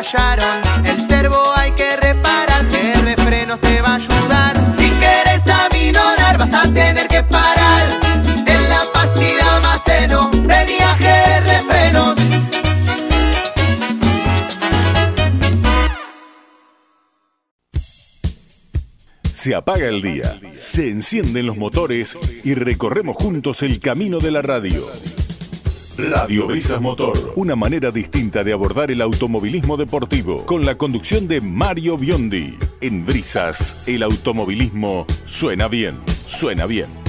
El servo hay que reparar, que refrenos te va a ayudar. Si quieres aminorar, vas a tener que parar. En la pastilla Maceno, venía refrenos. Se apaga el día, se encienden los motores y recorremos juntos el camino de la radio. Radio Brisas Motor, una manera distinta de abordar el automovilismo deportivo, con la conducción de Mario Biondi. En Brisas, el automovilismo suena bien, suena bien.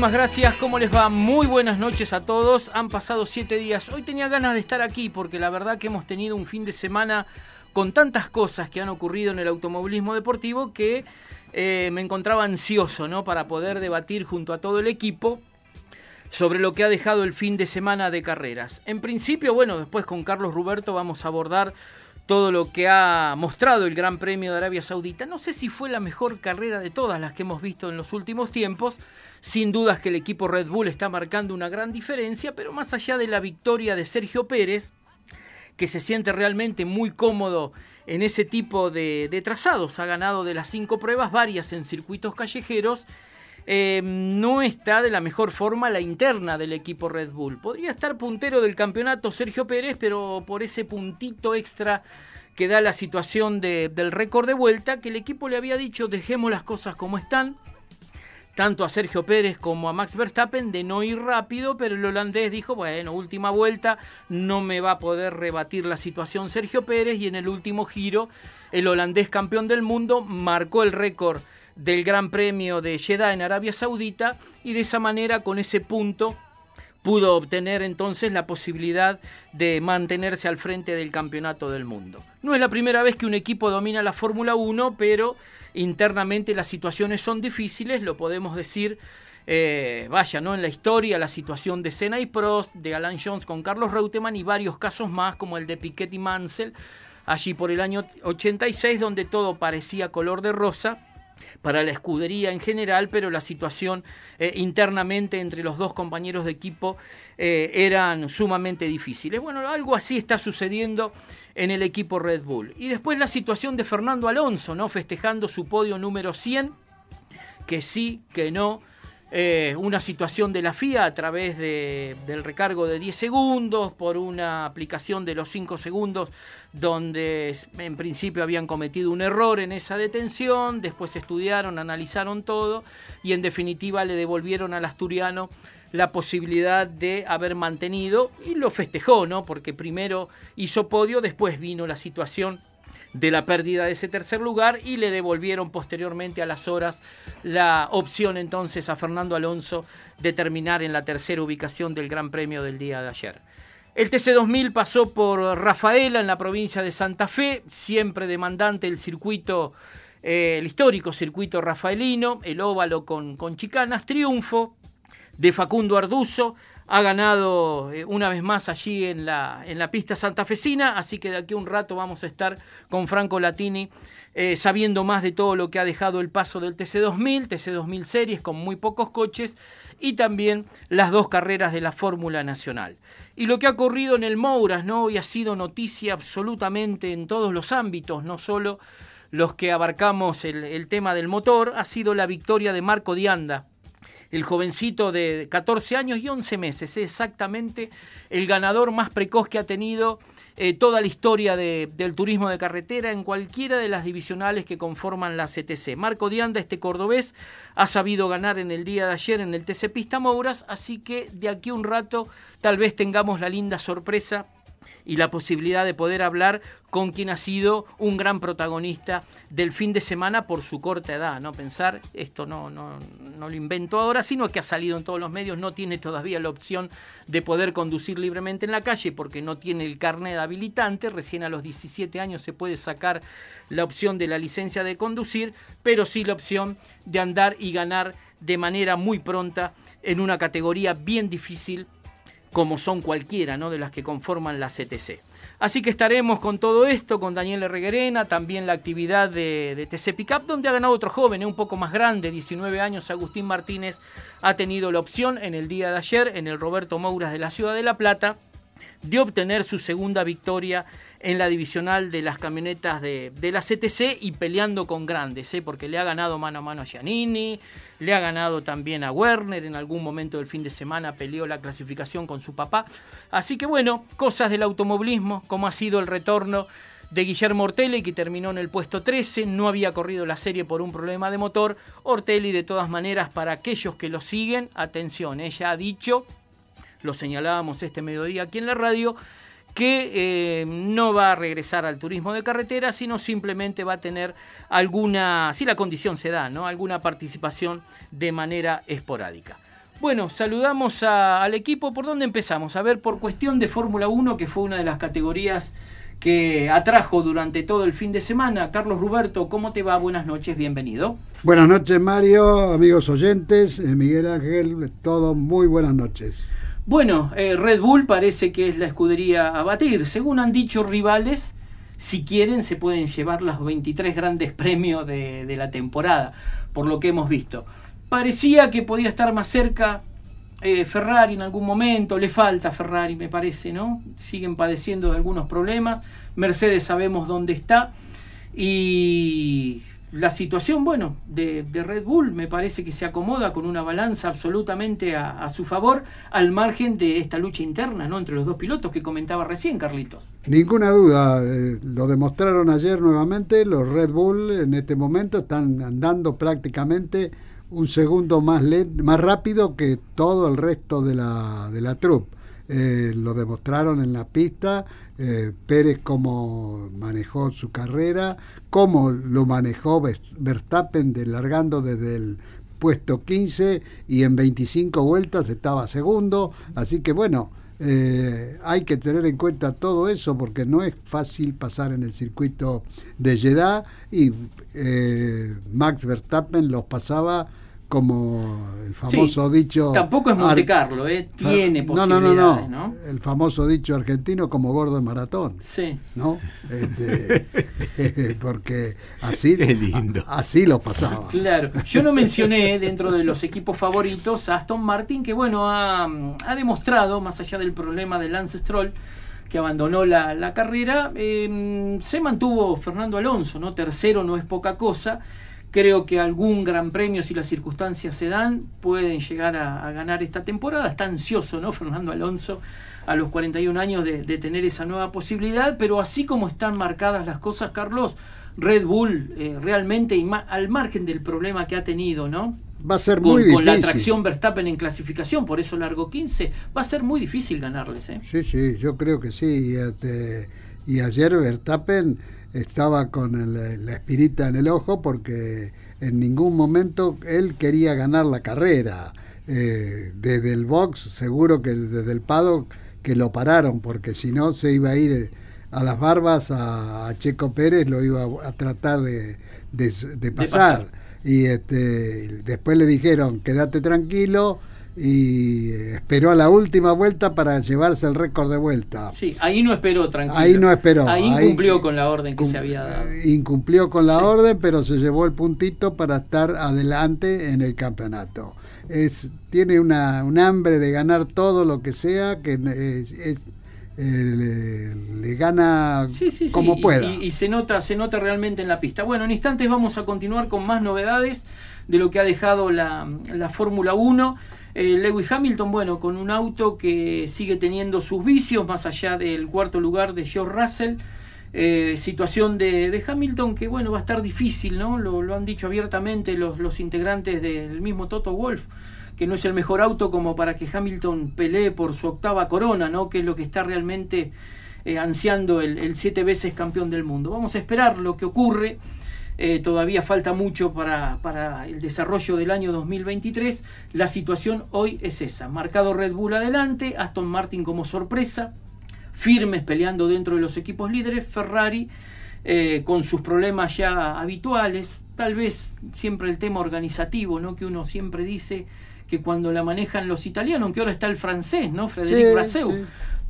Muchísimas gracias, ¿cómo les va? Muy buenas noches a todos. Han pasado siete días. Hoy tenía ganas de estar aquí porque la verdad que hemos tenido un fin de semana con tantas cosas que han ocurrido en el automovilismo deportivo que eh, me encontraba ansioso ¿no? para poder debatir junto a todo el equipo sobre lo que ha dejado el fin de semana de carreras. En principio, bueno, después con Carlos Ruberto vamos a abordar todo lo que ha mostrado el Gran Premio de Arabia Saudita. No sé si fue la mejor carrera de todas las que hemos visto en los últimos tiempos, sin dudas que el equipo Red Bull está marcando una gran diferencia, pero más allá de la victoria de Sergio Pérez, que se siente realmente muy cómodo en ese tipo de, trazados, ha ganado de las cinco pruebas varias en circuitos callejeros, eh, no está de la mejor forma la interna del equipo Red Bull. Podría estar puntero del campeonato Sergio Pérez, pero por ese puntito extra que da la situación del récord de vuelta, que el equipo le había dicho dejemos las cosas como están, tanto a Sergio Pérez como a Max Verstappen de no ir rápido, pero el holandés dijo, bueno, última vuelta, no me va a poder rebatir la situación Sergio Pérez y en el último giro el holandés campeón del mundo marcó el récord del Gran Premio de Jeddah en Arabia Saudita y de esa manera con ese punto pudo obtener entonces la posibilidad de mantenerse al frente del campeonato del mundo. No es la primera vez que un equipo domina la Fórmula 1, pero internamente las situaciones son difíciles, lo podemos decir, eh, vaya, ¿no? En la historia, la situación de Senna y Prost, de Alan Jones con Carlos Reutemann y varios casos más, como el de Piquet y Mansell, allí por el año 86, donde todo parecía color de rosa para la escudería en general, pero la situación eh, internamente entre los dos compañeros de equipo eh, eran sumamente difíciles. Bueno, algo así está sucediendo en el equipo Red Bull. Y después la situación de Fernando Alonso, ¿no? Festejando su podio número 100, que sí, que no, eh, una situación de la FIA a través del recargo de 10 segundos, por una aplicación de los 5 segundos, donde en principio habían cometido un error en esa detención, después estudiaron, analizaron todo y en definitiva le devolvieron al asturiano la posibilidad de haber mantenido y lo festejó, ¿no? Porque primero hizo podio, después vino la situación de la pérdida de ese tercer lugar y le devolvieron posteriormente a las horas la opción entonces a Fernando Alonso de terminar en la tercera ubicación del Gran Premio del día de ayer. El TC2000 pasó por Rafaela en la provincia de Santa Fe, siempre demandante el circuito, eh, el histórico circuito rafaelino, el óvalo con, con chicanas, triunfo de Facundo Arduzo, ha ganado eh, una vez más allí en la, en la pista santafesina, así que de aquí a un rato vamos a estar con Franco Latini eh, sabiendo más de todo lo que ha dejado el paso del TC2000, TC2000 Series con muy pocos coches y también las dos carreras de la Fórmula Nacional. Y lo que ha ocurrido en el Mouras, ¿no? Hoy ha sido noticia absolutamente en todos los ámbitos, no solo los que abarcamos el, el tema del motor, ha sido la victoria de Marco Dianda el jovencito de 14 años y 11 meses, es exactamente el ganador más precoz que ha tenido eh, toda la historia del turismo de carretera en cualquiera de las divisionales que conforman la CTC. Marco Dianda, este cordobés, ha sabido ganar en el día de ayer en el TC Pista Mouras, así que de aquí a un rato tal vez tengamos la linda sorpresa y la posibilidad de poder hablar con quien ha sido un gran protagonista del fin de semana por su corta edad, ¿no? Pensar, esto no, no, no lo invento ahora, sino que ha salido en todos los medios, no tiene todavía la opción de poder conducir libremente en la calle porque no tiene el carnet habilitante, recién a los 17 años se puede sacar la opción de la licencia de conducir, pero sí la opción de andar y ganar de manera muy pronta en una categoría bien difícil como son cualquiera ¿no? de las que conforman la CTC. Así que estaremos con todo esto, con Daniel Reguerena, también la actividad de, TC Pickup, donde ha ganado otro joven, ¿eh? un poco más grande, 19 años, Agustín Martínez, ha tenido la opción en el día de ayer, en el Roberto Mouras de la Ciudad de La Plata, de obtener su segunda victoria en la divisional de las camionetas de, la CTC y peleando con grandes, ¿eh? porque le ha ganado mano a mano a Giannini, le ha ganado también a Werner, en algún momento del fin de semana peleó la clasificación con su papá. Así que bueno, cosas del automovilismo, como ha sido el retorno de Guillermo Ortelli, que terminó en el puesto 13, no había corrido la serie por un problema de motor. Ortelli, de todas maneras, para aquellos que lo siguen, atención, ella ha dicho, lo señalábamos este mediodía aquí en la radio, que eh, no va a regresar al turismo de carretera, sino simplemente va a tener alguna, si la condición se da, ¿no? alguna participación de manera esporádica. Bueno, saludamos al equipo. ¿Por dónde empezamos? A ver, por cuestión de Fórmula 1, que fue una de las categorías que atrajo durante todo el fin de semana. Carlos Ruberto, ¿cómo te va? Buenas noches, bienvenido. Buenas noches, Mario, amigos oyentes, eh, Miguel Ángel, todo muy buenas noches. Bueno, eh, Red Bull parece que es la escudería a batir. Según han dicho rivales, si quieren se pueden llevar los 23 grandes premios de, la temporada, por lo que hemos visto. Parecía que podía estar más cerca eh, Ferrari en algún momento, le falta Ferrari me parece, ¿no? Siguen padeciendo de algunos problemas. Mercedes sabemos dónde está. Y la situación, bueno, de, Red Bull me parece que se acomoda con una balanza absolutamente a, su favor, al margen de esta lucha interna, ¿no? Entre los dos pilotos que comentaba recién, Carlitos. Ninguna duda, eh, lo demostraron ayer nuevamente, los Red Bull en este momento están andando prácticamente un segundo más, más rápido que todo el resto de la, de la troupe. Eh, lo demostraron en la pista, eh, Pérez cómo manejó su carrera, cómo lo manejó Verstappen largando desde el puesto 15 y en 25 vueltas estaba segundo, así que bueno, eh, hay que tener en cuenta todo eso porque no es fácil pasar en el circuito de Jeddah y Max Verstappen los pasaba como el famoso dicho. Tampoco es Monte Carlo, ¿eh? tiene posibilidades, no, no, no, El famoso dicho argentino como gordo en maratón. Sí. ¿No? Este, porque así, lindo. así lo pasaba. Claro. Yo no mencioné dentro de los equipos favoritos a Aston Martin, que bueno, ha, demostrado, más allá del problema de Lance Stroll, que abandonó la, carrera, em, se mantuvo Fernando Alonso, ¿no? Tercero no es poca cosa Creo que algún gran premio, si las circunstancias se dan, pueden llegar a, ganar esta temporada. Está ansioso, ¿no? Fernando Alonso, a los 41 años, de, tener esa nueva posibilidad. Pero así como están marcadas las cosas, Carlos, Red Bull eh, realmente, y al margen del problema que ha tenido, ¿no? Va a ser muy difícil. Con la atracción Verstappen en clasificación, por eso largo 15, va a ser muy difícil ganarles. ¿eh? Sí, sí, yo creo que sí. y este, ayer Verstappen estaba con la espirita en el ojo porque en ningún momento él quería ganar la carrera. Eh, desde el box, seguro que desde el paddock que lo pararon, porque si no se iba a ir eh, a las barbas a, Checo Pérez, lo iba a, tratar de, de, pasar. Y este, después le dijeron, quédate tranquilo, y esperó a la última vuelta para llevarse el récord de vuelta. Sí, ahí no esperó, tranquilo. Ahí no esperó. Ahí incumplió con la orden que se había dado. Incumplió con la orden, pero se llevó el puntito para estar adelante en el campeonato. Es, tiene una, un hambre de ganar todo lo que sea, que es, eh, le, gana como pueda. Y, se nota, se nota realmente en la pista. Bueno, en instantes vamos a continuar con más novedades de lo que ha dejado la, la Fórmula 1. Eh, Lewis Hamilton, bueno, con un auto que sigue teniendo sus vicios, más allá del cuarto lugar de George Russell. Eh, situación de, Hamilton que, bueno, va a estar difícil, ¿no? Lo, han dicho abiertamente los, integrantes del mismo Toto Wolf que no es el mejor auto como para que Hamilton pelee por su octava corona, ¿no? que es lo que está realmente eh, ansiando el, el, siete veces campeón del mundo. Vamos a esperar lo que ocurre. Eh, todavía falta mucho para, para, el desarrollo del año 2023. La situación hoy es esa. Marcado Red Bull adelante, Aston Martin como sorpresa, firmes peleando dentro de los equipos líderes, Ferrari eh, con sus problemas ya habituales, tal vez siempre el tema organizativo, ¿no? que uno siempre dice que cuando la manejan los italianos, aunque ahora está el francés, ¿no? Frederic sí,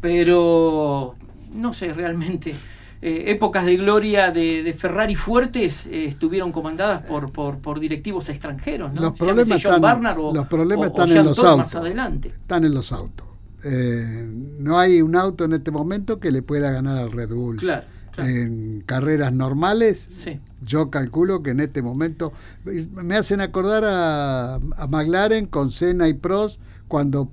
Pero no sé realmente. Eh, épocas de gloria de, Ferrari fuertes eh, estuvieron comandadas por, por, directivos extranjeros, ¿no? Los problemas, están, los problemas están en los autos. adelante. Están en los autos. Eh, no hay un auto en este momento que le pueda ganar al Red Bull. Claro. En carreras normales, yo calculo que en este momento me hacen acordar a, a McLaren con Senna y Prost cuando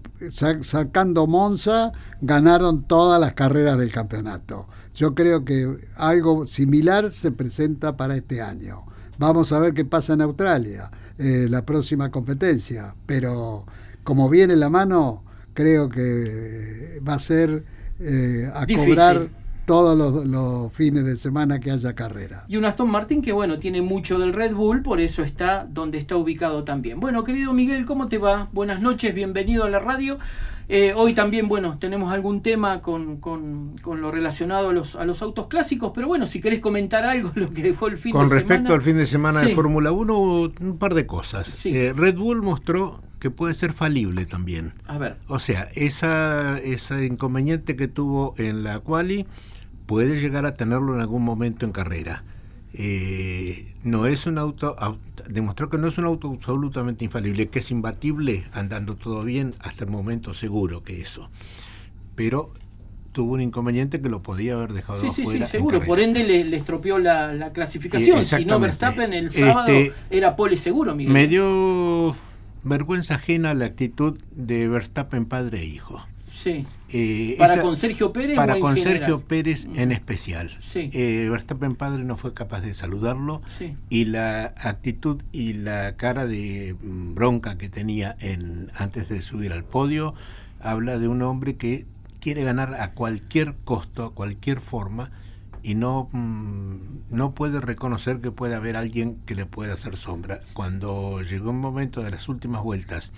sacando Monza ganaron todas las carreras del campeonato. Yo creo que algo similar se presenta para este año. Vamos a ver qué pasa en Australia, eh, la próxima competencia. Pero como viene la mano, creo que va a ser eh, a cobrar todos los, fines de semana que haya carrera. Y un Aston Martin que, bueno, tiene mucho del Red Bull, por eso está donde está ubicado también. Bueno, querido Miguel, ¿cómo te va? Buenas noches, bienvenido a la radio. Eh, hoy también, bueno, tenemos algún tema con, con, lo relacionado a los, a los autos clásicos, pero bueno, si querés comentar algo, lo que dejó el fin de semana. Con respecto al fin de semana de Fórmula 1, un par de cosas. Eh, Red Bull mostró que puede ser falible también. A ver. O sea, esa, ese inconveniente que tuvo en la quali puede llegar a tenerlo en algún momento en carrera. Eh, no es un auto, demostró que no es un auto absolutamente infalible, que es imbatible andando todo bien hasta el momento seguro que eso. Pero tuvo un inconveniente que lo podía haber dejado sí, afuera. Sí, sí, seguro. Por ende le, estropeó la, clasificación. si no, Verstappen el sábado este, era pole seguro, Miguel. Me dio vergüenza ajena la actitud de Verstappen padre e hijo. Sí. Eh, ¿Para con Sergio Pérez? Para con Sergio Pérez en especial. Sí. Eh, Verstappen padre no fue capaz de saludarlo y la actitud y la cara de mm, bronca que tenía en, antes de subir al podio habla de un hombre que quiere ganar a cualquier costo, a cualquier forma y no, mm, no puede reconocer que puede haber alguien que le pueda hacer sombra. Cuando llegó un momento de las últimas vueltas,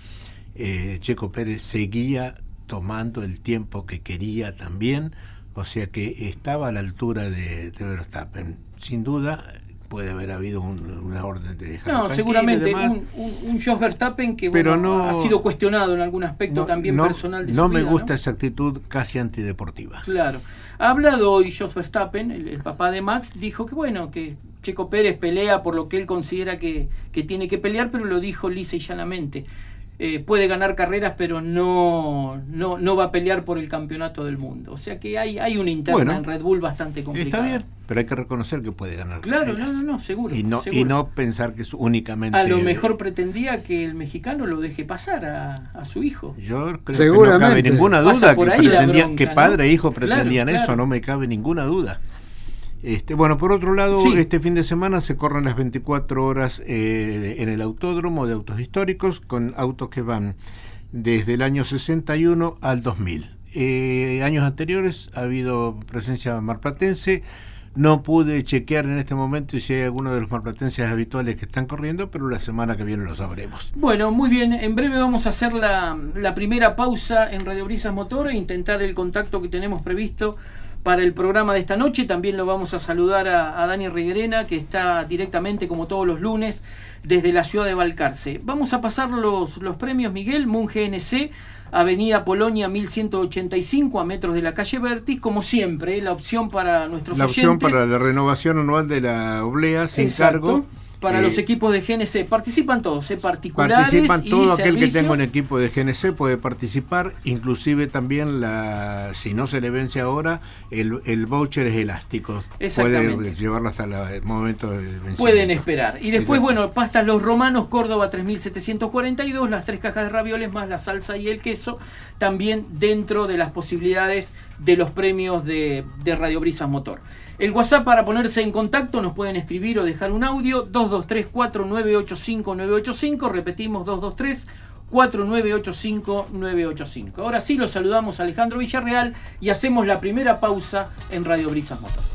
eh, Checo Pérez seguía tomando el tiempo que quería también, o sea que estaba a la altura de, Verstappen. Sin duda puede haber habido una orden de dejar No, seguramente un, un, Jos Verstappen que ha sido cuestionado en algún aspecto también personal de no su me gusta esa actitud casi antideportiva. Claro. Ha hablado hoy Jos Verstappen, el, papá de Max, dijo que bueno, que Checo Pérez pelea por lo que él considera que, que tiene que pelear, pero lo dijo lisa y llanamente. Eh, puede ganar carreras, pero no, no, no, va a pelear por el campeonato del mundo. O sea que hay, hay una interna en Red Bull bastante complicada. Está bien, pero hay que reconocer que puede ganar Claro, no, no, no, seguro y no, Y no pensar que es únicamente... A lo mejor pretendía que el mexicano lo deje pasar a, su hijo. Yo creo que no cabe ninguna duda que, que padre e hijo pretendían eso, no me cabe ninguna duda. Este, bueno, por otro lado, este fin de semana se corren las 24 horas eh, en el autódromo de autos históricos con autos que van desde el año 61 al 2000. Eh, años anteriores ha habido presencia marplatense. No pude chequear en este momento si hay alguno de los marplatenses habituales que están corriendo, pero la semana que viene lo sabremos. Bueno, muy bien. En breve vamos a hacer la, la primera pausa en Radio Brisas Motor e intentar el contacto que tenemos previsto para el programa de esta noche. También lo vamos a saludar a, Dani Riguerena, que está directamente, como todos los lunes, desde la ciudad de Balcarce. Vamos a pasar los, los premios, Miguel, Moon GNC. Avenida Polonia 1185 a metros de la calle Vertis, como siempre, la opción para nuestros la opción para la renovación anual de la oblea sin cargo para los equipos de GNC. Participan todos, ¿eh? particulares. Participan todo aquel que tenga un equipo de GNC puede participar, inclusive también la si no se le vence ahora, el, el voucher es elástico. Puede llevarlo hasta el momento de vencimiento. Pueden esperar. Y después, bueno, pastas Los Romanos, Córdoba 3742, las tres cajas de ravioles más la salsa y el queso, también dentro de las posibilidades de los premios de, de Radio Brisas Motor. El WhatsApp para ponerse en contacto nos pueden escribir o dejar un audio 223 4985 985, repetimos 223 4985 985. Ahora sí los saludamos a Alejandro Villarreal y hacemos la primera pausa en Radio Brisas Motor.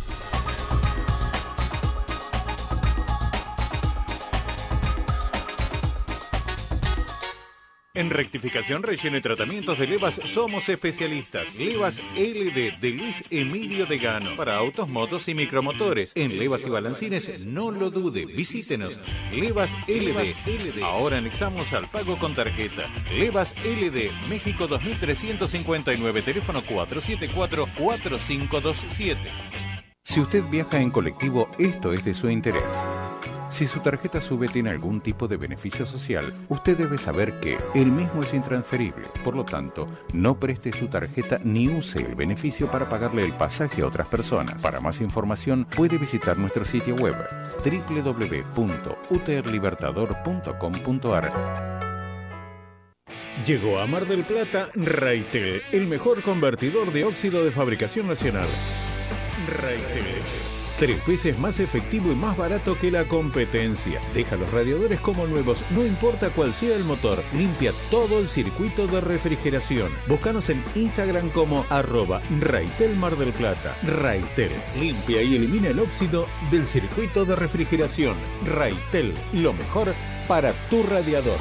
En rectificación, relleno y tratamientos de levas somos especialistas. Levas LD de Luis Emilio de Gano. Para autos, motos y micromotores. En levas y balancines, no lo dude. Visítenos. Levas LD. Ahora anexamos al pago con tarjeta. Levas LD. México 2359. Teléfono 474-4527. Si usted viaja en colectivo, esto es de su interés. Si su tarjeta SUBE tiene algún tipo de beneficio social, usted debe saber que el mismo es intransferible. Por lo tanto, no preste su tarjeta ni use el beneficio para pagarle el pasaje a otras personas. Para más información, puede visitar nuestro sitio web www.uterlibertador.com.ar. Llegó a Mar del Plata Raitel, el mejor convertidor de óxido de fabricación nacional. Raitel Tres veces más efectivo y más barato que la competencia. Deja los radiadores como nuevos, no importa cuál sea el motor. Limpia todo el circuito de refrigeración. Búscanos en Instagram como arroba Raitel Mar del Plata. Raitel. Limpia y elimina el óxido del circuito de refrigeración. Raitel. Lo mejor para tu radiador.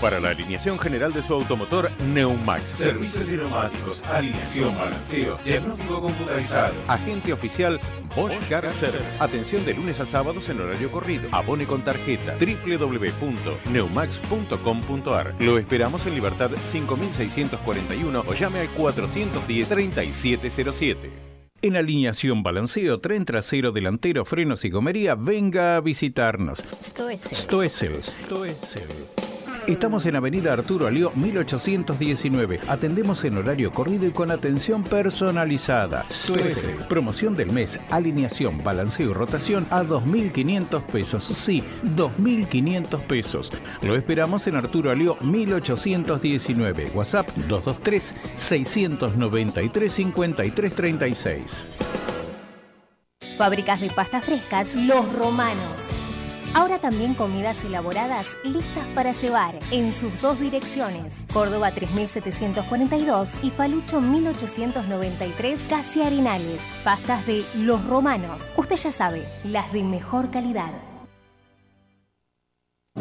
Para la alineación general de su automotor, Neumax. Servicios neumáticos, alineación, balanceo, diagnóstico computarizado. Agente oficial Bosch Car Service. Atención de lunes a sábados en horario corrido. Abone con tarjeta www.neumax.com.ar. Lo esperamos en Libertad 5641 o llame al 410-3707. En alineación balanceo, tren trasero, delantero, frenos y gomería, venga a visitarnos. Stoessel. Stoessel. Stoessel. Estamos en Avenida Arturo Alió 1819. Atendemos en horario corrido y con atención personalizada. Suece. Promoción del mes. Alineación, balanceo y rotación a 2.500 pesos. Sí, 2.500 pesos. Lo esperamos en Arturo Alió 1819. WhatsApp 223 693 5336. Fábricas de pastas frescas Los Romanos Ahora también comidas elaboradas listas para llevar en sus dos direcciones, Córdoba 3742 y Falucho 1893, casi Arenales. Pastas de Los Romanos. Usted ya sabe, las de mejor calidad.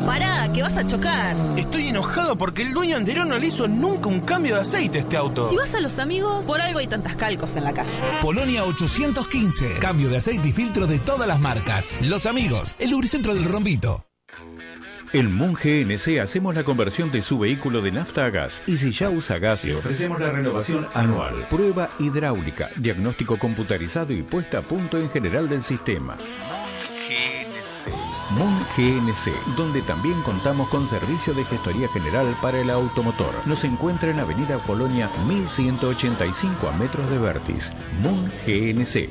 Pará, que vas a chocar. Estoy enojado porque el dueño anterior no le hizo nunca un cambio de aceite a este auto. Si vas a los amigos, por algo hay tantas calcos en la calle. Polonia 815. Cambio de aceite y filtro de todas las marcas. Los amigos, el lubricentro del rombito. En Moon GNC hacemos la conversión de su vehículo de nafta a gas y si ya usa gas le ofrecemos la renovación anual, prueba hidráulica, diagnóstico computarizado y puesta a punto en general del sistema. Moon GNC, donde también contamos con servicio de gestoría general para el automotor. Nos encuentra en Avenida Polonia 1185 a metros de Vertis. Moon GNC.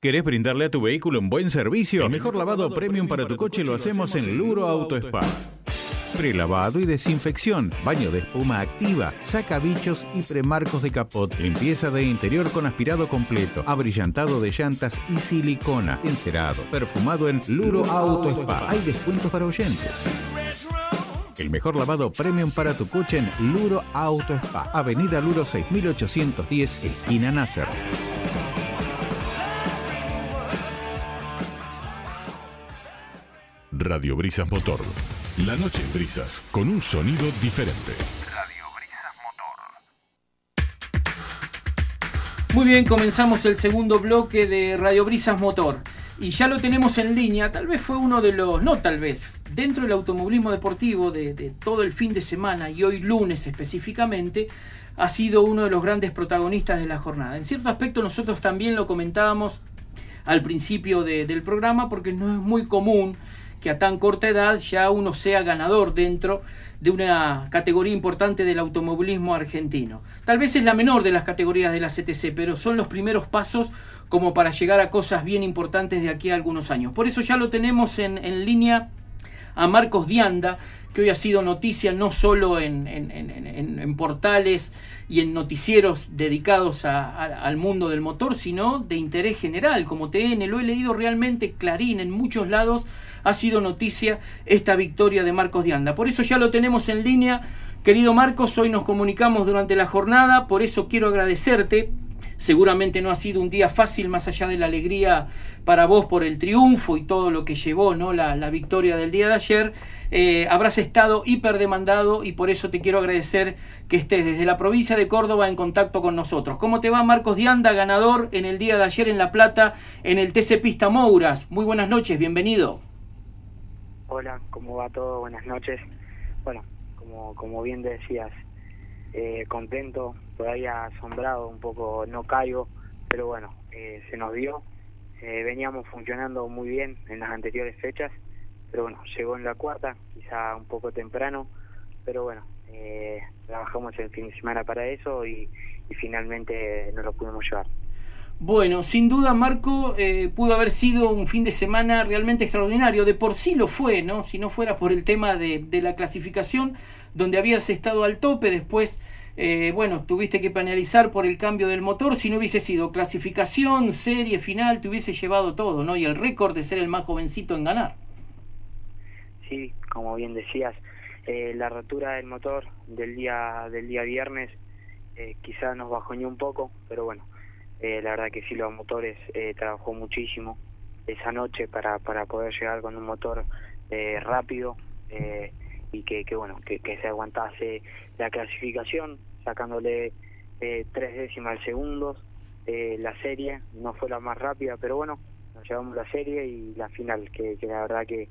¿Querés brindarle a tu vehículo un buen servicio? El mejor lavado premium para tu coche lo hacemos en Luro Auto Spa. Prelavado y desinfección, baño de espuma activa, saca bichos y premarcos de capot, limpieza de interior con aspirado completo, abrillantado de llantas y silicona, encerado, perfumado en Luro Auto Spa. Hay descuentos para oyentes. El mejor lavado premium para tu coche en Luro Auto Spa, Avenida Luro 6810, esquina Nasser. Radio Brisas Motor. La noche en Brisas, con un sonido diferente. Radio Brisas Motor. Muy bien, comenzamos el segundo bloque de Radio Brisas Motor. Y ya lo tenemos en línea, tal vez fue uno de los, no tal vez, dentro del automovilismo deportivo de, de todo el fin de semana y hoy lunes específicamente, ha sido uno de los grandes protagonistas de la jornada. En cierto aspecto nosotros también lo comentábamos al principio del programa porque no es muy común a tan corta edad ya uno sea ganador dentro de una categoría importante del automovilismo argentino. Tal vez es la menor de las categorías de la CTC, pero son los primeros pasos como para llegar a cosas bien importantes de aquí a algunos años. Por eso ya lo tenemos en, en línea a Marcos Dianda, que hoy ha sido noticia no solo en, en, portales y en noticieros dedicados al mundo del motor, sino de interés general, como TN, lo he leído realmente Clarín en muchos lados ha sido noticia esta victoria de Marcos Dianda. Por eso ya lo tenemos en línea. Querido Marcos, hoy nos comunicamos durante la jornada, por eso quiero agradecerte seguramente no ha sido un día fácil más allá de la alegría para vos por el triunfo y todo lo que llevó ¿no? la, victoria del día de ayer. Eh, habrás estado hiper demandado y por eso te quiero agradecer que estés desde la provincia de Córdoba en contacto con nosotros. ¿Cómo te va Marcos Dianda, ganador en el día de ayer en La Plata en el TC Pista Mouras? Muy buenas noches, bienvenido. Hola, ¿cómo va todo? Buenas noches. Bueno, como, como bien decías, eh, contento, todavía asombrado, un poco no caigo, pero bueno, eh, se nos dio. Eh, veníamos funcionando muy bien en las anteriores fechas, pero bueno, llegó en la cuarta, quizá un poco temprano, pero bueno, trabajamos el fin de semana para eso y, y finalmente nos lo pudimos llevar. Bueno, sin duda Marco eh, pudo haber sido un fin de semana realmente extraordinario, de por sí lo fue, ¿no? Si no fuera por el tema de, la clasificación, donde habías estado al tope, después, eh, bueno, tuviste que penalizar por el cambio del motor, si no hubiese sido clasificación, serie, final, te hubiese llevado todo, ¿no? Y el récord de ser el más jovencito en ganar. Sí, como bien decías, eh, la rotura del motor del día, del día viernes quizás nos bajoñó un poco, pero bueno eh, la verdad que sí, los motores eh, trabajó muchísimo esa noche para, para poder llegar con un motor eh, rápido eh, y que, bueno que, que, se aguantase la clasificación sacándole tres décimas segundos la serie. No fue la más rápida pero bueno nos llevamos la serie y la final que, la verdad que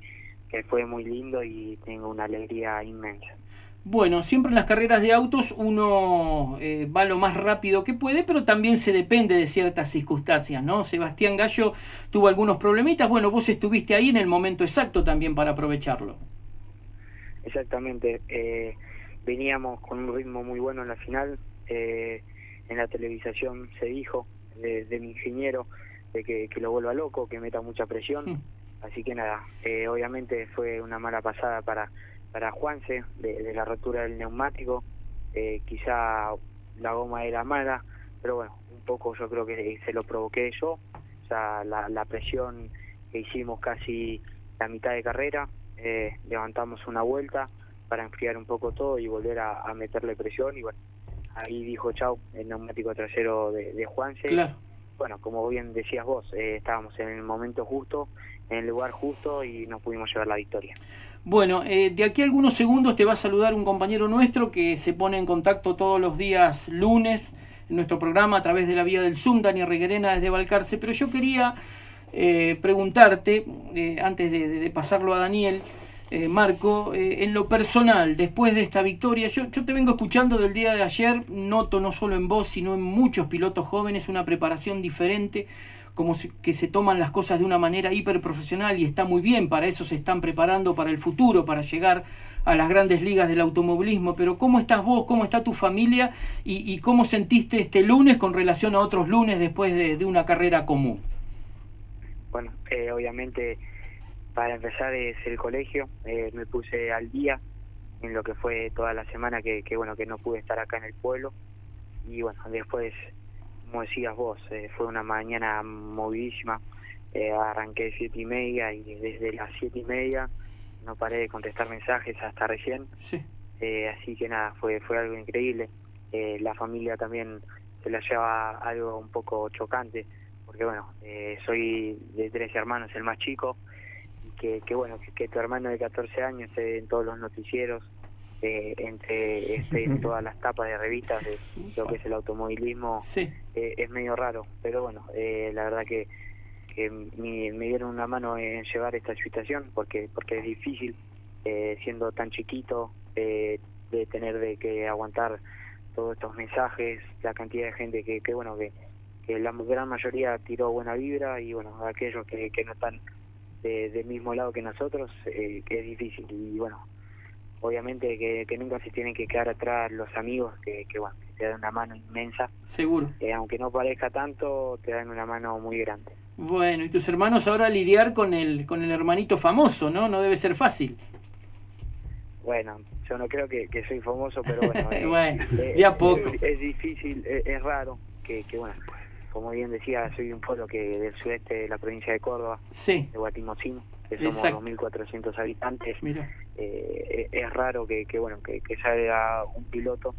fue muy lindo y tengo una alegría inmensa bueno, siempre en las carreras de autos uno eh, va lo más rápido que puede, pero también se depende de ciertas circunstancias, ¿no? Sebastián Gallo tuvo algunos problemitas, bueno, vos estuviste ahí en el momento exacto también para aprovecharlo. Exactamente, eh, veníamos con un ritmo muy bueno en la final, eh, en la televisación se dijo de, mi ingeniero de que, lo vuelva loco, que meta mucha presión, así que nada, obviamente fue una mala pasada para para Juanse de, la rotura del neumático. Eh, quizá la goma era mala, pero bueno, un poco yo creo que se lo provoqué yo. O sea, la, presión que hicimos casi la mitad de carrera, eh, levantamos una vuelta para enfriar un poco todo y volver a, meterle presión. Y bueno, ahí dijo chau el neumático trasero de, de Juanse. Bueno, como bien decías vos, eh, estábamos en el momento justo, en el lugar justo y nos pudimos llevar la victoria. Bueno, eh, de aquí a algunos segundos te va a saludar un compañero nuestro que se pone en contacto todos los días lunes en nuestro programa a través de la vía del Zoom, Dani Reguerena desde Balcarce, pero yo quería eh, preguntarte, eh, antes de, pasarlo a Daniel, Marco, en lo personal, después de esta victoria, yo, yo te vengo escuchando del día de ayer, noto no solo en vos, sino en muchos pilotos jóvenes una preparación diferente, como que se toman las cosas de una manera hiper profesional y está muy bien, para eso se están preparando para el futuro, para llegar a las grandes ligas del automovilismo, pero ¿cómo estás vos? ¿Cómo está tu familia? ¿Y, cómo sentiste este lunes con relación a otros lunes después de, una carrera común? Bueno, eh, obviamente para empezar es el colegio, eh, me puse al día en lo que fue toda la semana que, que bueno que no pude estar acá en el pueblo y bueno después como decías vos, eh, fue una mañana movidísima. Eh, arranqué siete y media y desde las siete y media no paré de contestar mensajes hasta recién. Sí. Eh, así que nada, fue fue algo increíble. la familia también se la lleva algo un poco chocante, porque bueno, soy de tres hermanos, el más chico, y que, que bueno, que, tu hermano de 14 años esté en todos los noticieros, eh, entre este, todas las tapas de revistas de lo que es el automovilismo eh, es medio raro. Pero bueno eh, la verdad que, que me, dieron una mano en llevar esta situación porque porque es difícil eh, siendo tan chiquito de tener de que aguantar todos estos mensajes la cantidad de gente que, que bueno que, que la gran mayoría tiró buena vibra y bueno aquellos que, que no están del mismo lado que nosotros que es difícil. Y bueno obviamente que, nunca se tienen que quedar atrás los amigos que, que bueno, te dan una mano inmensa. Seguro. Eh, aunque no parezca tanto, te dan una mano muy grande. Bueno, y tus hermanos ahora lidiar con el, con el hermanito famoso, ¿no? No debe ser fácil. Bueno, yo no creo que, soy famoso, pero bueno, eh, eh, a poco. Es, difícil, es, raro que, que, bueno, como bien decía, soy un pueblo que del sudeste de la provincia de Córdoba, sí. de Guatimocín, que somos 2.400 habitantes. Mira eh, es raro que, bueno que, salga un piloto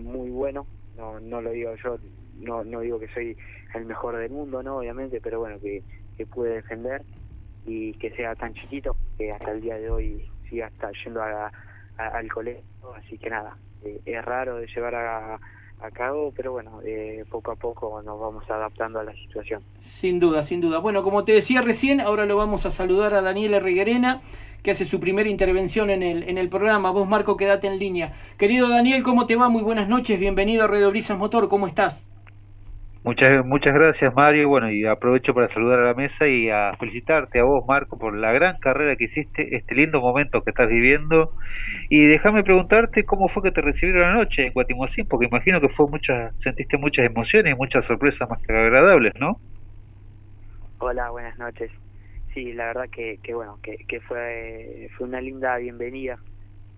muy bueno no no lo digo yo no, no digo que soy el mejor del mundo, no, obviamente, pero bueno, que, que pude defender y que sea tan chiquito que hasta el día de hoy siga hasta yendo a, al colegio, así que nada, eh, es raro de llevar a, cabo, pero bueno, eh, poco a poco nos vamos adaptando a la situación. Sin duda, sin duda. Bueno, como te decía recién, ahora lo vamos a saludar a Daniela Riguerena, que hace su primera intervención en el, en el programa. Vos, Marco, quédate en línea. Querido Daniel, ¿cómo te va? Muy buenas noches, bienvenido a Radio Brisas Motor, ¿cómo estás? Muchas, muchas gracias Mario, bueno y aprovecho para saludar a la mesa y a felicitarte a vos Marco por la gran carrera que hiciste, este lindo momento que estás viviendo y déjame preguntarte cómo fue que te recibieron anoche en Guatimosín, porque imagino que fue muchas, sentiste muchas emociones y muchas sorpresas más que agradables, ¿no? Hola, buenas noches. Sí, la verdad que, que bueno, que, que fue, fue una linda bienvenida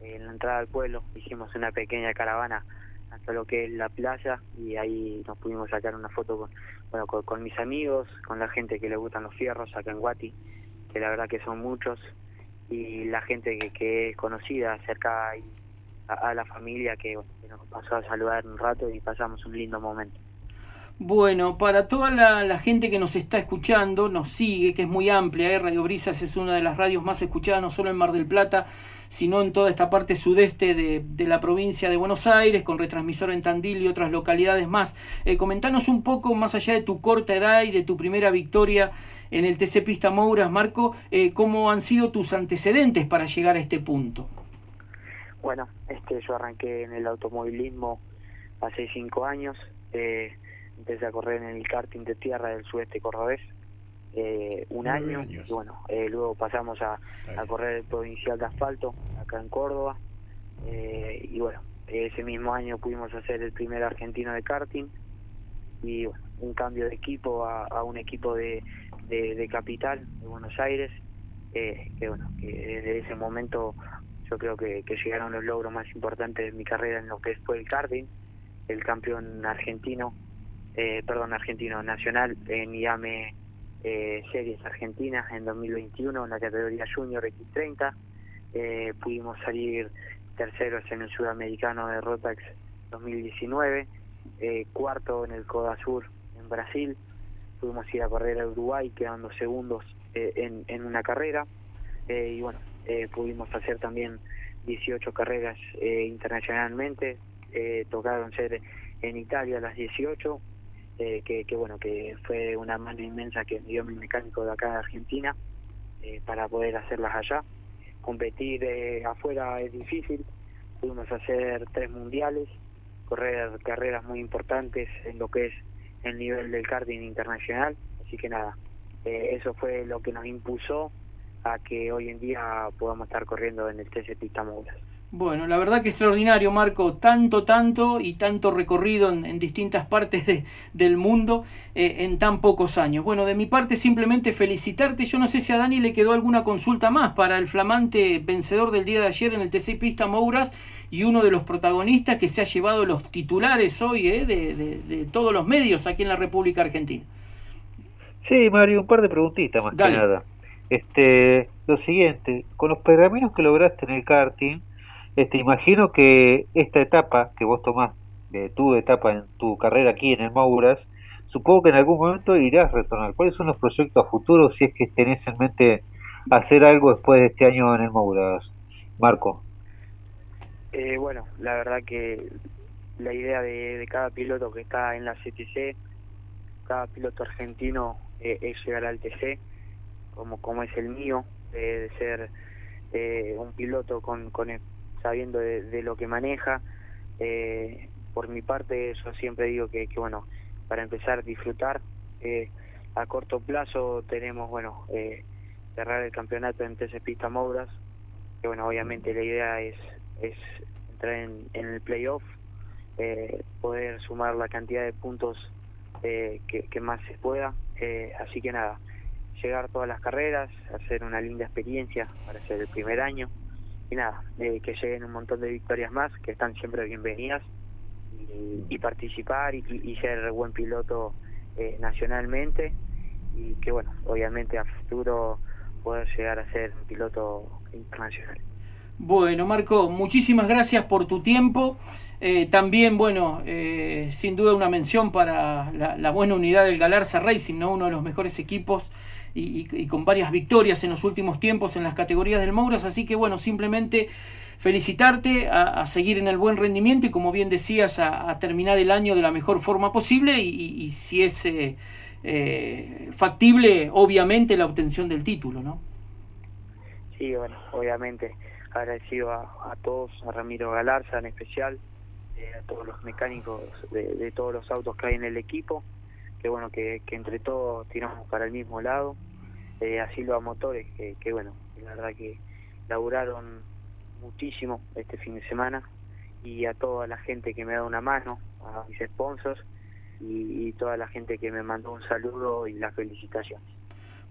en la entrada al pueblo, hicimos una pequeña caravana hasta lo que es la playa y ahí nos pudimos sacar una foto con, bueno, con, mis amigos, con la gente que le gustan los fierros acá en Guati, que la verdad que son muchos, y la gente que, que es conocida cerca a, a la familia que, nos pasó a saludar un rato y pasamos un lindo momento. Bueno, para toda la, gente que nos está escuchando, nos sigue, que es muy amplia, ¿eh? Radio Brisas es una de las radios más escuchadas, no solo en Mar del Plata, sino en toda esta parte sudeste de, la provincia de Buenos Aires, con retransmisor en Tandil y otras localidades más. Eh, comentanos un poco, más allá de tu corta edad y de tu primera victoria en el TC Pista Mouras, Marco, eh, cómo han sido tus antecedentes para llegar a este punto. Bueno, este, yo arranqué en el automovilismo hace cinco años. Eh, empecé a correr en el karting de tierra del sudeste cordobés eh, un año y bueno eh, luego pasamos a, a, correr el provincial de asfalto acá en Córdoba eh, y bueno ese mismo año pudimos hacer el primer argentino de karting y bueno, un cambio de equipo a, un equipo de, de, capital de Buenos Aires que bueno que desde ese momento yo creo que, que llegaron los logros más importantes de mi carrera en lo que fue el karting el campeón argentino eh, perdón, argentino nacional en IAME eh, Series Argentinas en 2021 en la categoría Junior X30. Eh, pudimos salir terceros en el Sudamericano de Rotax 2019, eh, cuarto en el Coda Sur en Brasil. Pudimos ir a correr a Uruguay quedando segundos en, en, una carrera. y bueno, pudimos hacer también 18 carreras internacionalmente. tocaron ser en Italia las 18 eh, que, bueno, que fue una mano inmensa que me dio mi mecánico de acá de Argentina eh, para poder hacerlas allá. Competir eh, afuera es difícil, pudimos hacer tres mundiales, correr carreras muy importantes en lo que es el nivel del karting internacional, así que nada, eso fue lo que nos impulsó a que hoy en día podamos estar corriendo en el TC Pista bueno, la verdad que extraordinario, Marco. Tanto, tanto y tanto recorrido en, distintas partes de, del mundo eh, en tan pocos años. Bueno, de mi parte simplemente felicitarte. Yo no sé si a Dani le quedó alguna consulta más para el flamante vencedor del día de ayer en el TC Pista Mouras y uno de los protagonistas que se ha llevado los titulares hoy eh, de, de, todos los medios aquí en la República Argentina. Sí, Mario, un par de preguntitas más que nada. Este, lo siguiente, con los pergaminos que lograste en el karting, este, imagino que esta etapa que vos tomás, de tu etapa en tu carrera aquí en el Mauras, supongo que en algún momento irás a retornar. ¿Cuáles son los proyectos futuros si es que tenés en mente hacer algo después de este año en el Mauras, Marco? Eh, bueno, la verdad que la idea de, cada piloto que está en la CTC, cada piloto argentino eh, es llegar al TC, como, como es el mío, de ser eh, un piloto con, con, sabiendo de, lo que maneja. Eh, por mi parte, yo siempre digo que, bueno, para empezar disfrutar, eh, a corto plazo tenemos, bueno, eh, cerrar el campeonato en TC Pista Mouras, que bueno, obviamente la idea es, es entrar en, el playoff, poder sumar la cantidad de puntos que, que, más se pueda, así que nada, llegar todas las carreras, hacer una linda experiencia para ser el primer año y nada, eh, que lleguen un montón de victorias más, que están siempre bienvenidas, y, participar y, ser buen piloto eh, nacionalmente, y que bueno, obviamente a futuro poder llegar a ser un piloto internacional. Bueno, Marco, muchísimas gracias por tu tiempo. Eh, también, bueno, eh, sin duda una mención para la, buena unidad del Galarza Racing, ¿no? uno de los mejores equipos y, con varias victorias en los últimos tiempos en las categorías del Mouras. Así que, bueno, simplemente felicitarte a, seguir en el buen rendimiento y, como bien decías, a, terminar el año de la mejor forma posible y, si es eh, factible, obviamente, la obtención del título, ¿no? Sí, bueno, obviamente agradecido a, todos, a Ramiro Galarza en especial, eh, a todos los mecánicos de, todos los autos que hay en el equipo, que bueno, que, entre todos tiramos para el mismo lado, eh, a Silva Motores, que, que bueno, la verdad que laburaron muchísimo este fin de semana, y a toda la gente que me da una mano, a mis sponsors, y toda la gente que me mandó un saludo y las felicitaciones.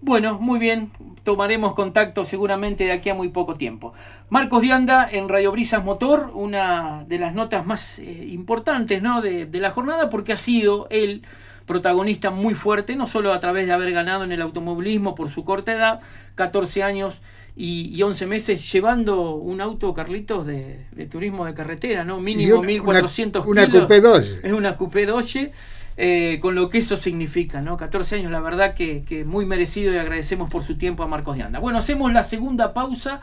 Bueno, muy bien, tomaremos contacto seguramente de aquí a muy poco tiempo. Marcos Dianda en Radio Brisas Motor, una de las notas más eh, importantes ¿no? de, la jornada porque ha sido el protagonista muy fuerte, no solo a través de haber ganado en el automovilismo por su corta edad, 14 años y, 11 meses, llevando un auto, Carlitos, de, turismo de carretera, ¿no? Mínimo 1400 una, kilos. Una Es una Coupé Doge eh, con lo que eso significa, ¿no? 14 años, la verdad que, muy merecido y agradecemos por su tiempo a Marcos de Anda. Bueno, hacemos la segunda pausa